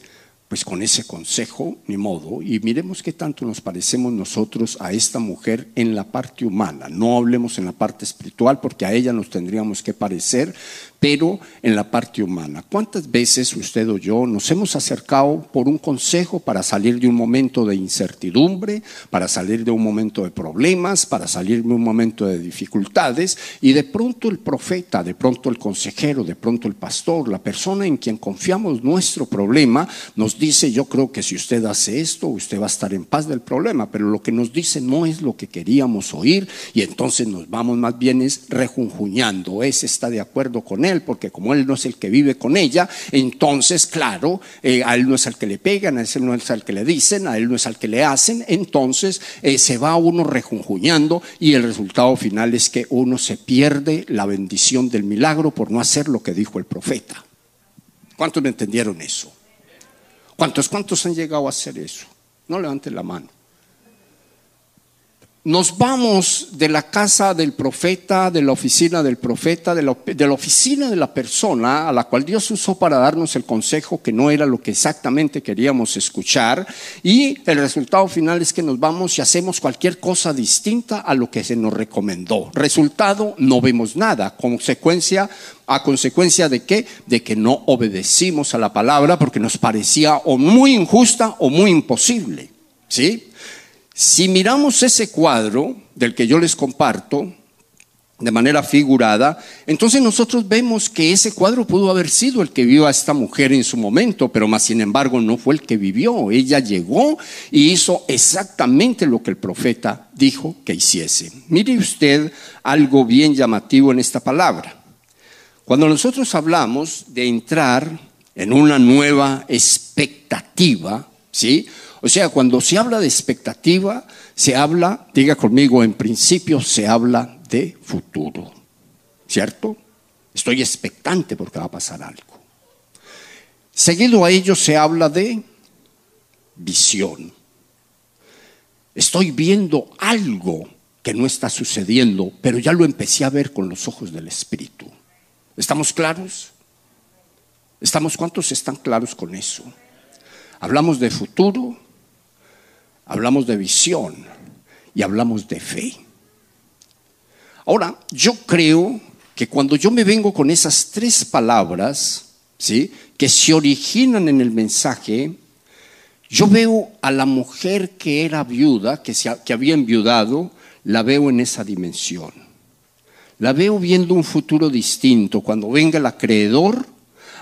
Speaker 3: pues con ese consejo, ni modo. Y miremos qué tanto nos parecemos nosotros a esta mujer en la parte humana. No hablemos en la parte espiritual porque a ella nos tendríamos que parecer, pero en la parte humana. ¿Cuántas veces usted o yo nos hemos acercado por un consejo para salir de un momento de incertidumbre, para salir de un momento de problemas, para salir de un momento de dificultades y de pronto el profeta, de pronto el consejero, de pronto el pastor, la persona en quien confiamos nuestro problema, nos dice, yo creo que si usted hace esto, usted va a estar en paz del problema, pero lo que nos dice no es lo que queríamos oír y entonces nos vamos más bien es rejunjuñando, ese está de acuerdo con él porque como él no es el que vive con ella, entonces, claro, eh, a él no es al que le pegan, a él no es al que le dicen, a él no es al que le hacen, entonces eh, se va uno rejunjuñando y el resultado final es que uno se pierde la bendición del milagro por no hacer lo que dijo el profeta. ¿Cuántos me entendieron eso? ¿Cuántos, cuántos han llegado a hacer eso? No levanten la mano nos vamos de la casa del profeta, de la oficina del profeta, de la, oficina de la persona a la cual Dios usó para darnos el consejo que no era lo que exactamente queríamos escuchar y el resultado final es que nos vamos y hacemos cualquier cosa distinta a lo que se nos recomendó. Resultado, no vemos nada. Consecuencia, a consecuencia de qué? De que no obedecimos a la palabra porque nos parecía o muy injusta o muy imposible. ¿Sí? Si miramos ese cuadro del que yo les comparto de manera figurada, entonces nosotros vemos que ese cuadro pudo haber sido el que vio a esta mujer en su momento, pero más sin embargo no fue el que vivió. Ella llegó y hizo exactamente lo que el profeta dijo que hiciese. Mire usted algo bien llamativo en esta palabra. Cuando nosotros hablamos de entrar en una nueva expectativa, ¿sí? O sea, cuando se habla de expectativa, se habla, diga conmigo, en principio se habla de futuro. ¿Cierto? Estoy expectante porque va a pasar algo. Seguido a ello se habla de visión. Estoy viendo algo que no está sucediendo, pero ya lo empecé a ver con los ojos del Espíritu. ¿Estamos claros? ¿Estamos cuántos están claros con eso? Hablamos de futuro, hablamos de visión y hablamos de fe. Ahora, yo creo que cuando yo me vengo con esas tres palabras, ¿sí? que se originan en el mensaje, yo veo a la mujer que era viuda, que, se, que había enviudado, la veo en esa dimensión. La veo viendo un futuro distinto. Cuando venga el acreedor,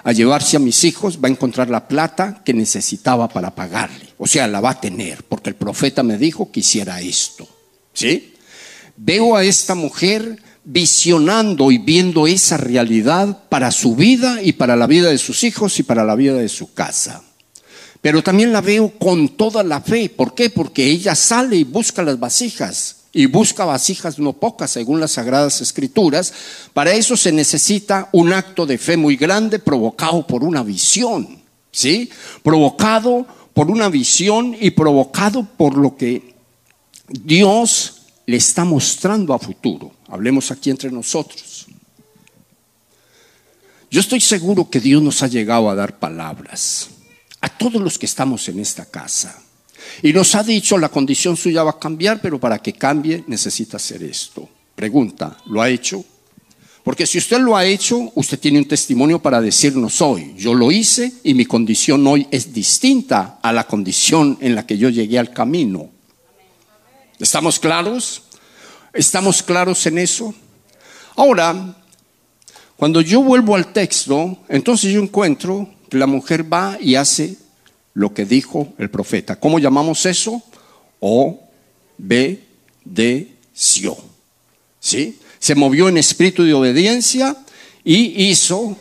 Speaker 3: a llevarse a mis hijos, va a encontrar la plata que necesitaba para pagarle. O sea, la va a tener, porque el profeta me dijo que hiciera esto. ¿Sí? Veo a esta mujer visionando y viendo esa realidad para su vida y para la vida de sus hijos y para la vida de su casa. Pero también la veo con toda la fe. ¿Por qué? Porque ella sale y busca las vasijas y busca vasijas no pocas según las sagradas escrituras, para eso se necesita un acto de fe muy grande provocado por una visión, ¿sí? Provocado por una visión y provocado por lo que Dios le está mostrando a futuro. Hablemos aquí entre nosotros. Yo estoy seguro que Dios nos ha llegado a dar palabras a todos los que estamos en esta casa y nos ha dicho, la condición suya va a cambiar, pero para que cambie necesita hacer esto. Pregunta, ¿lo ha hecho? Porque si usted lo ha hecho, usted tiene un testimonio para decirnos hoy, yo lo hice y mi condición hoy es distinta a la condición en la que yo llegué al camino. ¿Estamos claros? ¿Estamos claros en eso? Ahora, cuando yo vuelvo al texto, entonces yo encuentro que la mujer va y hace lo que dijo el profeta. ¿Cómo llamamos eso? Obedeció. ¿Sí? Se movió en espíritu de obediencia y hizo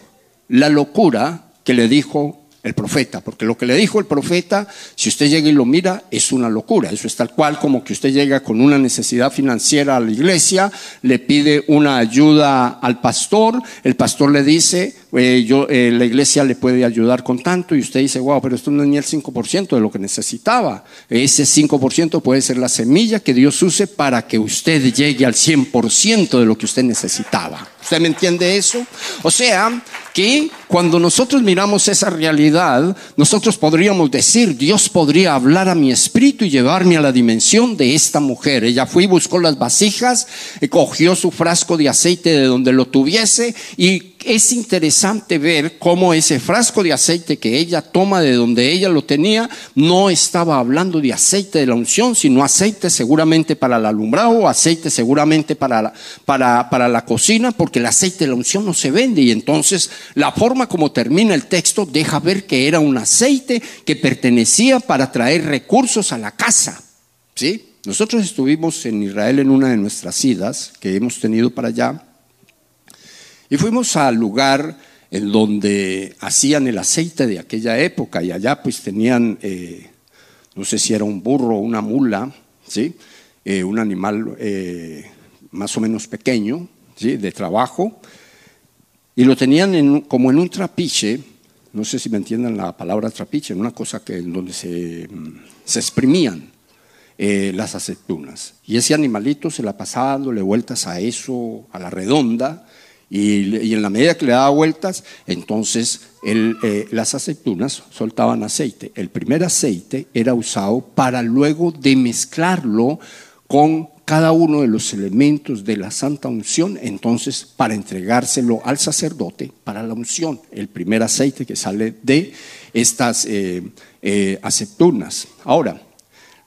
Speaker 3: la locura que le dijo el profeta, porque lo que le dijo el profeta, si usted llega y lo mira, es una locura. Eso es tal cual como que usted llega con una necesidad financiera a la iglesia, le pide una ayuda al pastor, el pastor le dice, eh, yo, eh, la iglesia le puede ayudar con tanto, y usted dice, wow, pero esto no es ni el 5% de lo que necesitaba. Ese 5% puede ser la semilla que Dios use para que usted llegue al 100% de lo que usted necesitaba. ¿Usted me entiende eso? O sea, que cuando nosotros miramos esa realidad, nosotros podríamos decir, Dios podría hablar a mi espíritu y llevarme a la dimensión de esta mujer. Ella fue y buscó las vasijas, cogió su frasco de aceite de donde lo tuviese y es interesante ver cómo ese frasco de aceite que ella toma de donde ella lo tenía, no estaba hablando de aceite de la unción, sino aceite seguramente para el alumbrado, aceite seguramente para la, para, para la cocina, porque el aceite de la unción no se vende. Y entonces la forma como termina el texto deja ver que era un aceite que pertenecía para traer recursos a la casa. ¿Sí? Nosotros estuvimos en Israel en una de nuestras idas que hemos tenido para allá y fuimos al lugar en donde hacían el aceite de aquella época y allá pues tenían, eh, no sé si era un burro o una mula, ¿sí? Eh, un animal eh, más o menos pequeño, ¿sí? de trabajo, y lo tenían como en un trapiche, no sé si me entienden la palabra trapiche, en una cosa que, en donde se, se exprimían las aceitunas. Y ese animalito se la pasaba dándole vueltas a eso, a la redonda, y, en la medida que le daba vueltas, entonces eh, las aceitunas soltaban aceite. El primer aceite era usado para luego de mezclarlo con cada uno de los elementos de la santa unción, entonces para entregárselo al sacerdote para la unción, el primer aceite que sale de estas eh, eh, aceitunas. Ahora,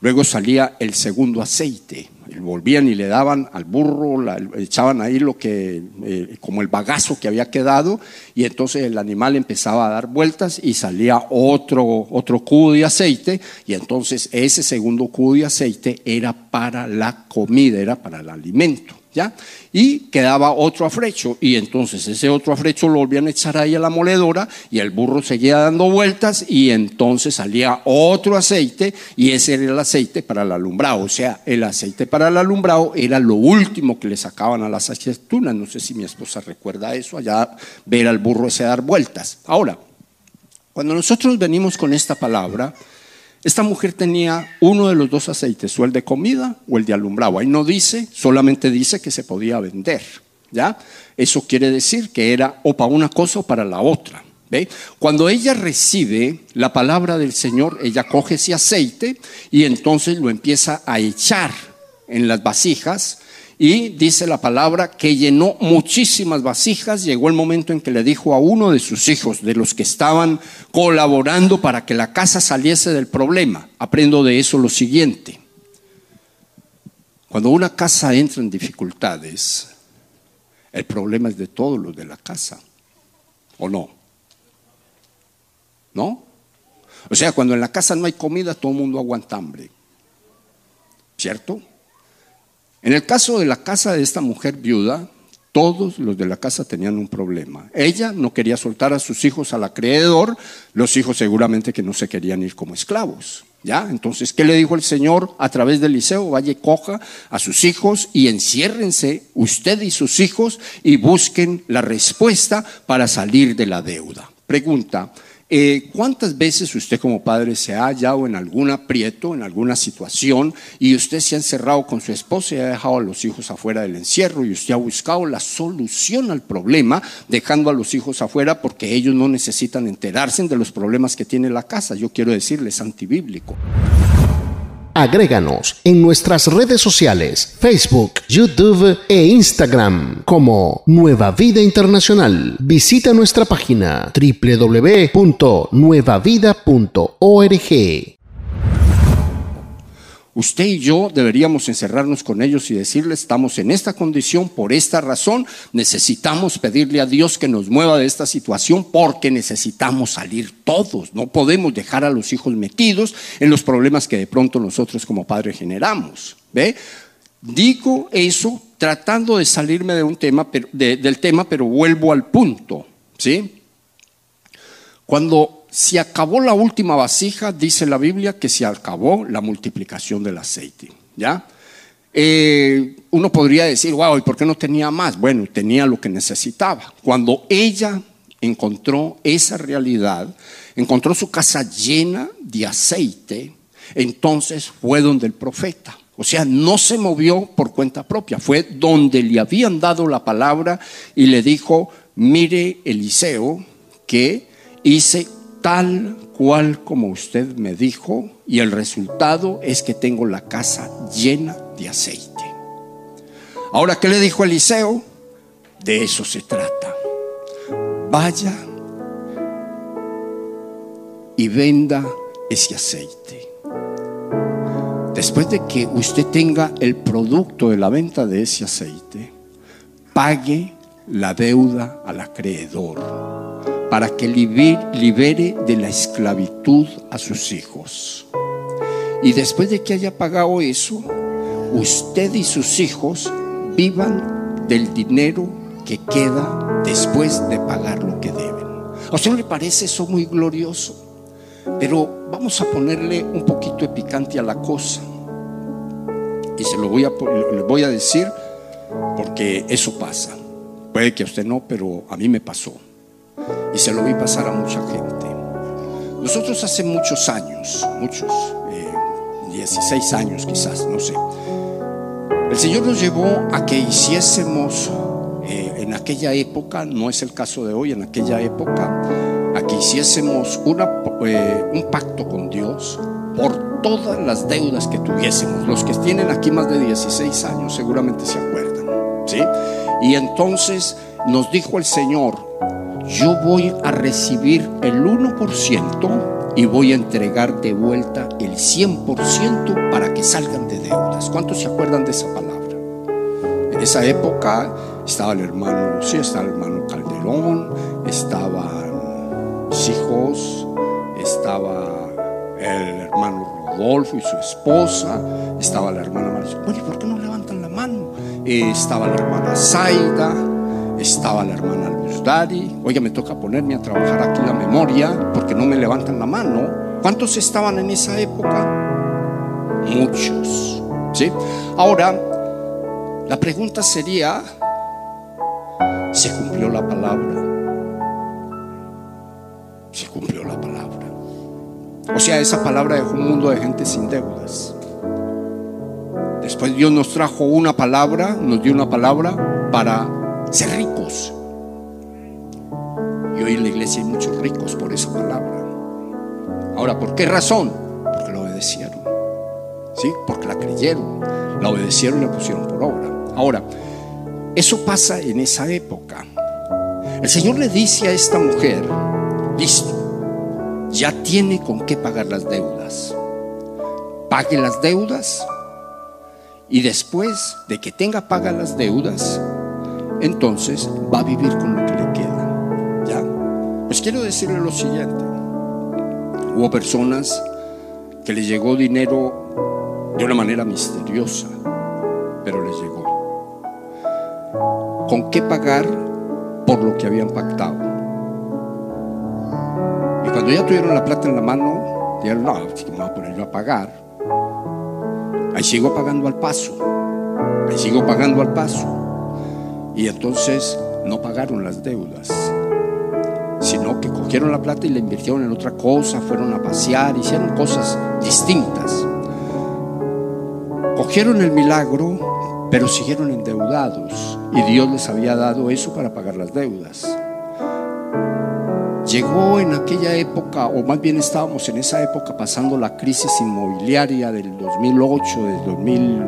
Speaker 3: luego salía el segundo aceite, volvían y le daban al burro, echaban ahí lo que, eh, como el bagazo que había quedado, y entonces el animal empezaba a dar vueltas y salía otro, otro cubo de aceite, y entonces ese segundo cubo de aceite era para la comida, era para el alimento. ¿Ya? Y quedaba otro afrecho, y entonces ese otro afrecho lo volvían a echar ahí a la moledora, y el burro seguía dando vueltas, y entonces salía otro aceite, y ese era el aceite para el alumbrado. O sea, el aceite para el alumbrado era lo último que le sacaban a las aceitunas. No sé si mi esposa recuerda eso, allá ver al burro ese dar vueltas. Ahora, cuando nosotros venimos con esta palabra, esta mujer tenía uno de los dos aceites, o el de comida o el de alumbrado. Ahí no dice, solamente dice que se podía vender. ¿ya? Eso quiere decir que era o para una cosa o para la otra. ¿ve? Cuando ella recibe la palabra del Señor, ella coge ese aceite y entonces lo empieza a echar en las vasijas y dice la palabra que llenó muchísimas vasijas. Llegó el momento en que le dijo a uno de sus hijos, de los que estaban colaborando para que la casa saliese del problema. Aprendo de eso lo siguiente. Cuando una casa entra en dificultades, el problema es de todos los de la casa. ¿O no? ¿No? O sea, cuando en la casa no hay comida, todo el mundo aguanta hambre. ¿Cierto? En el caso de la casa de esta mujer viuda, todos los de la casa tenían un problema. Ella no quería soltar a sus hijos al acreedor, los hijos seguramente que no se querían ir como esclavos. ¿Ya? Entonces, ¿qué le dijo el Señor a través del liceo? Vaya, coja a sus hijos y enciérrense usted y sus hijos y busquen la respuesta para salir de la deuda. Pregunta, eh, ¿Cuántas veces usted como padre se ha hallado en algún aprieto, en alguna situación, y usted se ha encerrado con su esposa y ha dejado a los hijos afuera del encierro y usted ha buscado la solución al problema, dejando a los hijos afuera porque ellos no necesitan enterarse de los problemas que tiene la casa? Yo quiero decirles antibíblico.
Speaker 1: Agréganos en nuestras redes sociales, Facebook, YouTube e Instagram como Nueva Vida Internacional. Visita nuestra página www.nuevavida.org.
Speaker 3: Usted y yo deberíamos encerrarnos con ellos y decirles, estamos en esta condición por esta razón, necesitamos pedirle a Dios que nos mueva de esta situación porque necesitamos salir todos, no podemos dejar a los hijos metidos en los problemas que de pronto nosotros como padres generamos. ¿Ve? Digo eso tratando de salirme de un tema, del tema, pero vuelvo al punto. ¿sí? Cuando se acabó la última vasija, dice la Biblia que se acabó la multiplicación del aceite. ¿Ya? Eh, uno podría decir, wow, ¿y por qué no tenía más? Bueno, tenía lo que necesitaba. Cuando ella encontró esa realidad, encontró su casa llena de aceite, entonces fue donde el profeta. O sea, no se movió por cuenta propia, fue donde le habían dado la palabra y le dijo, mire Eliseo, que hice tal cual como usted me dijo y el resultado es que tengo la casa llena de aceite. Ahora, ¿qué le dijo Eliseo? De eso se trata. Vaya y venda ese aceite. Después de que usted tenga el producto de la venta de ese aceite, pague la deuda al acreedor para que libere de la esclavitud a sus hijos. Y después de que haya pagado eso, usted y sus hijos vivan del dinero que queda después de pagar lo que deben. ¿A usted no le parece eso muy glorioso? Pero vamos a ponerle un poquito de picante a la cosa. Y se lo voy a, voy a decir porque eso pasa. Puede que a usted no, pero a mí me pasó y se lo vi pasar a mucha gente. Nosotros hace muchos años, muchos, 16 eh, años quizás, no sé, el Señor nos llevó a que hiciésemos eh, en aquella época, no es el caso de hoy, en aquella época, a que hiciésemos una, eh, un pacto con Dios por todas las deudas que tuviésemos. Los que tienen aquí más de 16 años seguramente se acuerdan. ¿sí? Y entonces nos dijo el Señor, yo voy a recibir el 1% y voy a entregar de vuelta el 100% para que salgan de deudas. ¿Cuántos se acuerdan de esa palabra? En esa época estaba el hermano, sí, estaba el hermano Calderón, estaban mis hijos, estaba el hermano Rodolfo y su esposa, estaba la hermana María. Bueno, ¿por qué no levantan la mano? Eh, estaba la hermana Zaida, estaba la hermana Luz Dari. Oiga, me toca ponerme a trabajar aquí la memoria porque no me levantan la mano. ¿Cuántos estaban en esa época? Muchos. ¿Sí? Ahora, la pregunta sería, ¿se cumplió la palabra? Se cumplió la palabra. O sea, esa palabra dejó un mundo de gente sin deudas. Después Dios nos trajo una palabra, nos dio una palabra para ser ricos. Y hoy en la iglesia hay muchos ricos por esa palabra. Ahora, ¿por qué razón? Porque la obedecieron. ¿Sí? Porque la creyeron, la obedecieron y la pusieron por obra. Ahora, eso pasa en esa época. El Señor le dice a esta mujer, listo, ya tiene con qué pagar las deudas. Pague las deudas y después de que tenga pagas las deudas, entonces va a vivir con Pues quiero decirle lo siguiente. Hubo personas que les llegó dinero de una manera misteriosa, pero les llegó. ¿Con qué pagar por lo que habían pactado? Y cuando ya tuvieron la plata en la mano, dijeron, no, si me voy a poner yo a pagar. Ahí sigo pagando al paso. Ahí sigo pagando al paso. Y entonces no pagaron las deudas, sino que cogieron la plata y la invirtieron en otra cosa, fueron a pasear, hicieron cosas distintas. Cogieron el milagro, pero siguieron endeudados y Dios les había dado eso para pagar las deudas. Llegó en aquella época, o más bien estábamos en esa época pasando la crisis inmobiliaria del 2008, del 2000,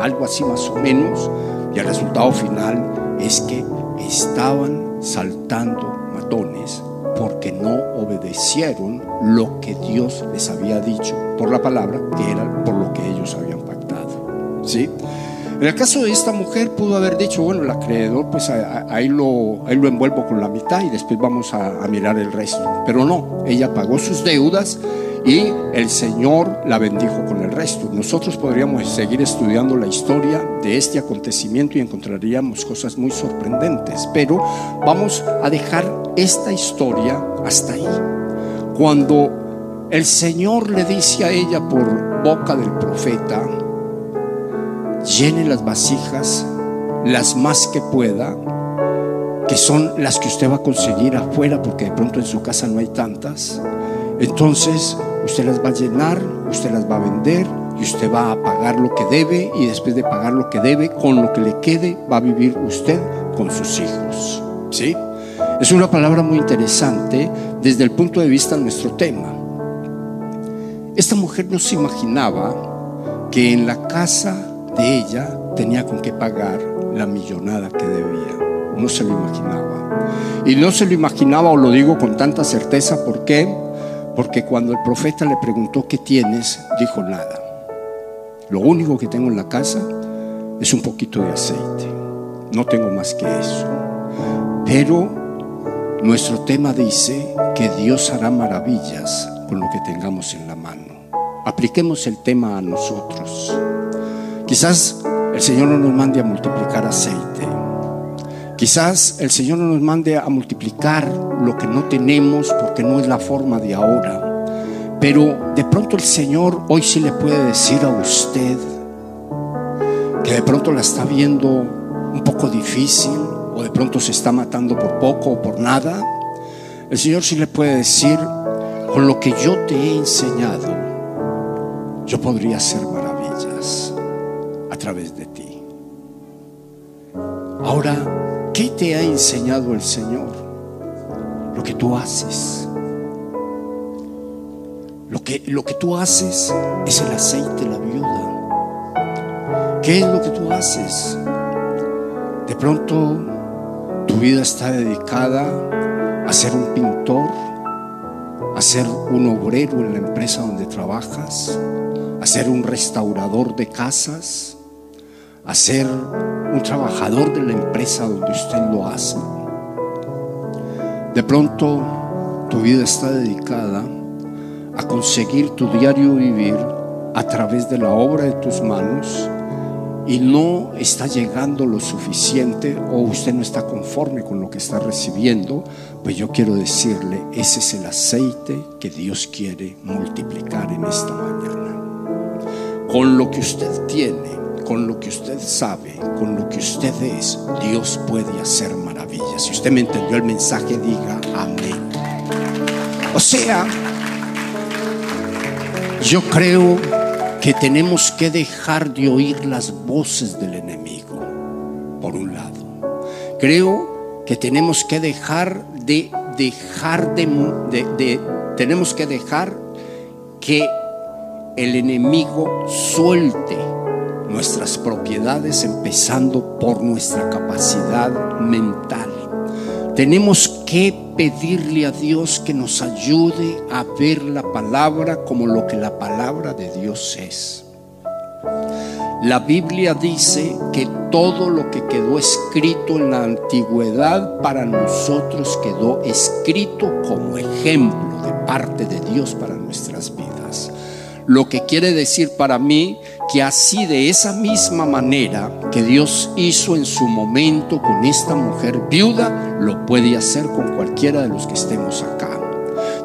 Speaker 3: algo así más o menos, y el resultado final es que estaban saltando matones porque no obedecieron lo que Dios les había dicho por la palabra, que era por lo que ellos habían pactado. ¿Sí? En el caso de esta mujer pudo haber dicho, bueno, el acreedor, pues ahí lo, ahí lo envuelvo con la mitad y después vamos a, a mirar el resto. Pero no, ella pagó sus deudas y el Señor la bendijo con el resto. Nosotros podríamos seguir estudiando la historia de este acontecimiento y encontraríamos cosas muy sorprendentes, pero vamos a dejar esta historia hasta ahí. Cuando el Señor le dice a ella por boca del profeta, llene las vasijas, las más que pueda, que son las que usted va a conseguir afuera, porque de pronto en su casa no hay tantas. Entonces usted las va a llenar, usted las va a vender y usted va a pagar lo que debe y después de pagar lo que debe, con lo que le quede, va a vivir usted con sus hijos. ¿Sí? Es una palabra muy interesante desde el punto de vista de nuestro tema. Esta mujer no se imaginaba que en la casa de ella tenía con qué pagar la millonada que debía. No se lo imaginaba. Y no se lo imaginaba, o lo digo con tanta certeza, ¿por qué? Porque cuando el profeta le preguntó, ¿qué tienes? Dijo nada. Lo único que tengo en la casa es un poquito de aceite. No tengo más que eso. Pero nuestro tema dice que Dios hará maravillas con lo que tengamos en la mano. Apliquemos el tema a nosotros. Quizás el Señor no nos mande a multiplicar aceite. Quizás el Señor no nos mande a multiplicar lo que no tenemos porque no es la forma de ahora. Pero de pronto el Señor hoy sí le puede decir a usted que de pronto la está viendo un poco difícil o de pronto se está matando por poco o por nada. El Señor sí le puede decir, con lo que yo te he enseñado, yo podría hacer maravillas a través de ti. Ahora, ¿qué te ha enseñado el Señor? Lo que tú haces. Lo que, lo que tú haces es el aceite la viuda. ¿Qué es lo que tú haces? De pronto tu vida está dedicada a ser un pintor, a ser un obrero en la empresa donde trabajas, a ser un restaurador de casas, a ser un trabajador de la empresa donde usted lo hace. De pronto tu vida está dedicada a conseguir tu diario vivir a través de la obra de tus manos y no está llegando lo suficiente o usted no está conforme con lo que está recibiendo, pues yo quiero decirle, ese es el aceite que Dios quiere multiplicar en esta mañana. Con lo que usted tiene, con lo que usted sabe, con lo que usted es, Dios puede hacer maravillas. Si usted me entendió el mensaje, diga amén. O sea, yo creo que tenemos que dejar de oír las voces del enemigo, por un lado. Creo que tenemos que dejar de dejar de, de, tenemos que dejar que el enemigo suelte nuestras propiedades empezando por nuestra capacidad mental. Tenemos que pedirle a Dios que nos ayude a ver la palabra como lo que la palabra de Dios es. La Biblia dice que todo lo que quedó escrito en la antigüedad para nosotros quedó escrito como ejemplo de parte de Dios para nuestras vidas. Lo que quiere decir para mí que así de esa misma manera que Dios hizo en su momento con esta mujer viuda, lo puede hacer con cualquiera de los que estemos acá.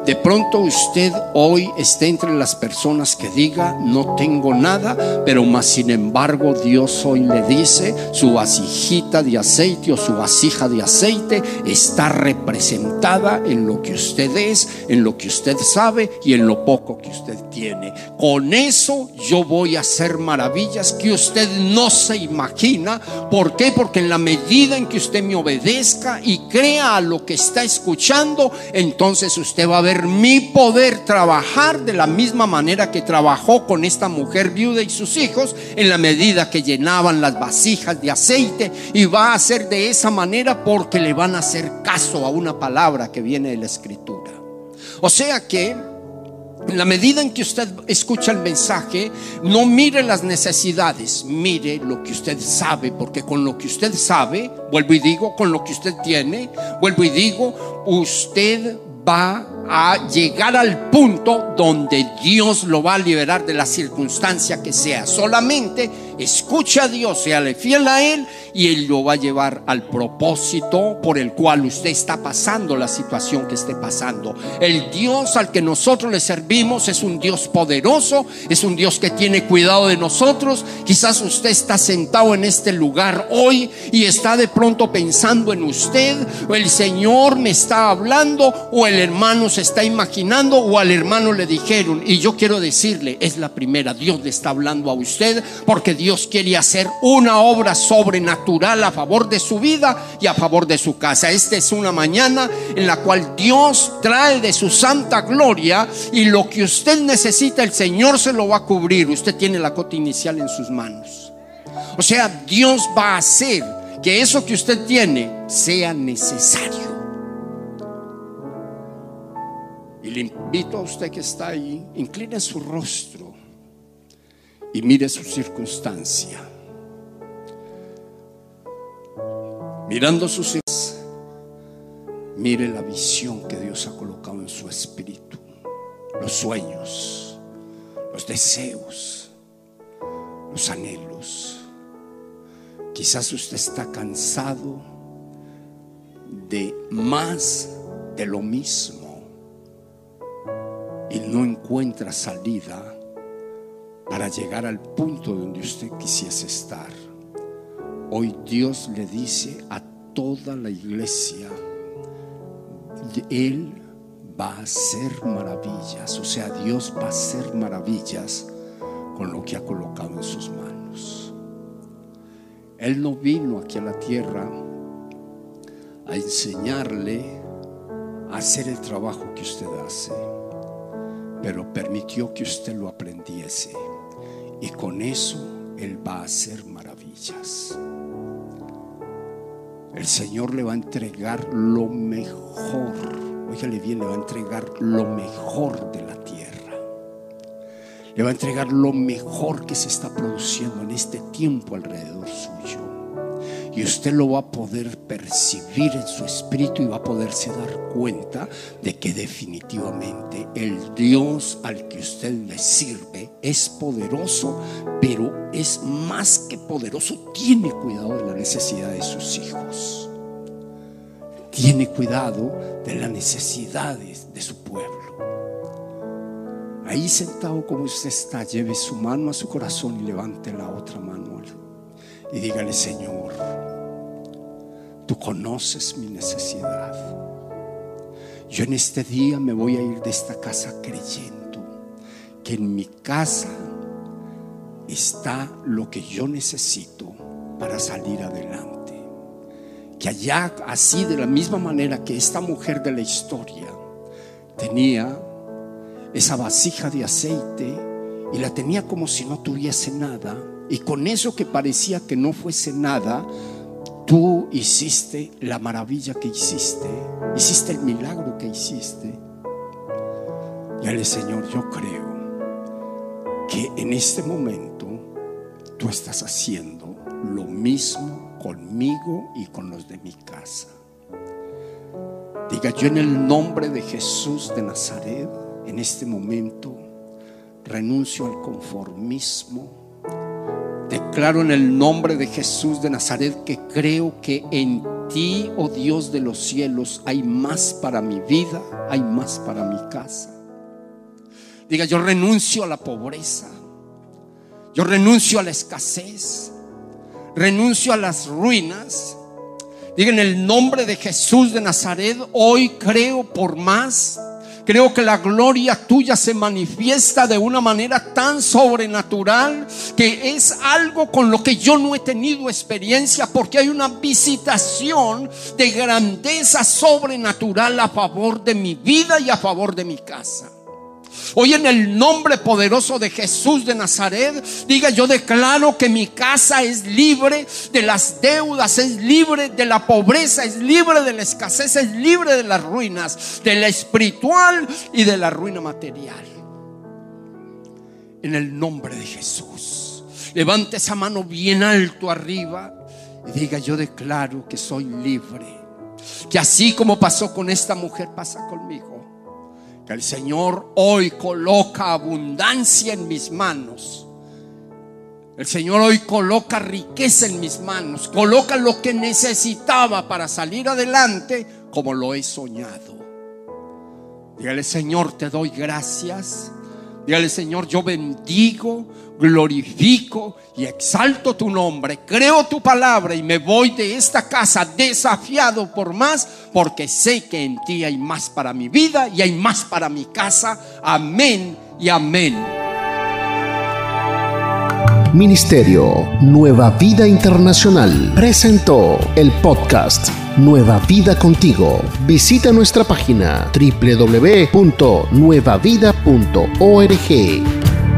Speaker 3: De pronto usted hoy esté entre las personas que diga, no tengo nada, pero más sin embargo Dios hoy le dice, su vasijita de aceite o su vasija de aceite está representada en lo que usted es, en lo que usted sabe y en lo poco que usted tiene. Con eso yo voy a hacer maravillas que usted no se imagina. ¿Por qué? Porque en la medida en que usted me obedezca y crea a lo que está escuchando, entonces usted va a ver mi poder trabajar de la misma manera que trabajó con esta mujer viuda y sus hijos en la medida que llenaban las vasijas de aceite y va a hacer de esa manera porque le van a hacer caso a una palabra que viene de la escritura. O sea que en la medida en que usted escucha el mensaje, no mire las necesidades, mire lo que usted sabe, porque con lo que usted sabe, vuelvo y digo, con lo que usted tiene, vuelvo y digo, usted va a llegar al punto donde Dios lo va a liberar de la circunstancia que sea. Solamente escuche a Dios, séale fiel a Él y Él lo va a llevar al propósito por el cual usted está pasando la situación que esté pasando. El Dios al que nosotros le servimos es un Dios poderoso, es un Dios que tiene cuidado de nosotros. Quizás usted está sentado en este lugar hoy y está de pronto pensando en usted, o el Señor me está hablando, o el hermano se está imaginando, o al hermano le dijeron. Y yo quiero decirle, es la primera, Dios le está hablando a usted porque Dios quiere hacer una obra sobrenatural a favor de su vida y a favor de su casa. Esta es una mañana en la cual Dios trae de su santa gloria y lo que usted necesita, el Señor se lo va a cubrir. Usted tiene la cota inicial en sus manos. O sea, Dios va a hacer que eso que usted tiene sea necesario. Y le invito a usted que está ahí, incline su rostro y mire su circunstancia. Mirando sus mire la visión que Dios ha colocado en su espíritu, los sueños, los deseos, los anhelos. Quizás usted está cansado de más de lo mismo y no encuentra salida para llegar al punto donde usted quisiese estar. Hoy Dios le dice a toda la iglesia, Él va a hacer maravillas, o sea, Dios va a hacer maravillas con lo que ha colocado en sus manos. Él no vino aquí a la tierra a enseñarle a hacer el trabajo que usted hace, pero permitió que usted lo aprendiese y con eso Él va a hacer maravillas. El Señor le va a entregar lo mejor. Óigale bien, le va a entregar lo mejor de la tierra. Le va a entregar lo mejor que se está produciendo en este tiempo alrededor suyo. Y usted lo va a poder percibir en su espíritu y va a poderse dar cuenta de que definitivamente el Dios al que usted le sirve es poderoso, pero es más que poderoso, tiene cuidado de la necesidad de sus hijos. Tiene cuidado de las necesidades de su pueblo. Ahí sentado como usted está, lleve su mano a su corazón y levante la otra mano y dígale, Señor, tú conoces mi necesidad. Yo en este día me voy a ir de esta casa creyendo que en mi casa está lo que yo necesito para salir adelante. Que allá, así de la misma manera que esta mujer de la historia tenía esa vasija de aceite y la tenía como si no tuviese nada, y con eso que parecía que no fuese nada, tú hiciste la maravilla que hiciste, hiciste el milagro que hiciste. Y al Señor, yo creo que en este momento tú estás haciendo lo mismo conmigo y con los de mi casa. Diga yo en el nombre de Jesús de Nazaret, en este momento, renuncio al conformismo Declaro en el nombre de Jesús de Nazaret que creo que en ti, oh Dios de los cielos, hay más para mi vida, hay más para mi casa. Diga, yo renuncio a la pobreza, yo renuncio a la escasez, renuncio a las ruinas. Diga, en el nombre de Jesús de Nazaret, hoy creo por más Creo que la gloria tuya se manifiesta de una manera tan sobrenatural que es algo con lo que yo no he tenido experiencia porque hay una visitación de grandeza sobrenatural a favor de mi vida y a favor de mi casa. Hoy en el nombre poderoso de Jesús de Nazaret, diga yo declaro que mi casa es libre de las deudas, es libre de la pobreza, es libre de la escasez, es libre de las ruinas, de la espiritual y de la ruina material. En el nombre de Jesús. Levante esa mano bien alto arriba y diga yo declaro que soy libre. Que así como pasó con esta mujer, pasa conmigo el Señor hoy coloca abundancia en mis manos. El Señor hoy coloca riqueza en mis manos, coloca lo que necesitaba para salir adelante como lo he soñado. Dígale, Señor, te doy gracias. Dígale, Señor, yo bendigo, glorifico y exalto tu nombre, creo tu palabra y me voy de esta casa desafiado por más, porque sé que en ti hay más para mi vida y hay más para mi casa. Amén y amén.
Speaker 1: Ministerio Nueva Vida Internacional presentó el podcast Nueva Vida Contigo. Visita nuestra página www.nuevavida.org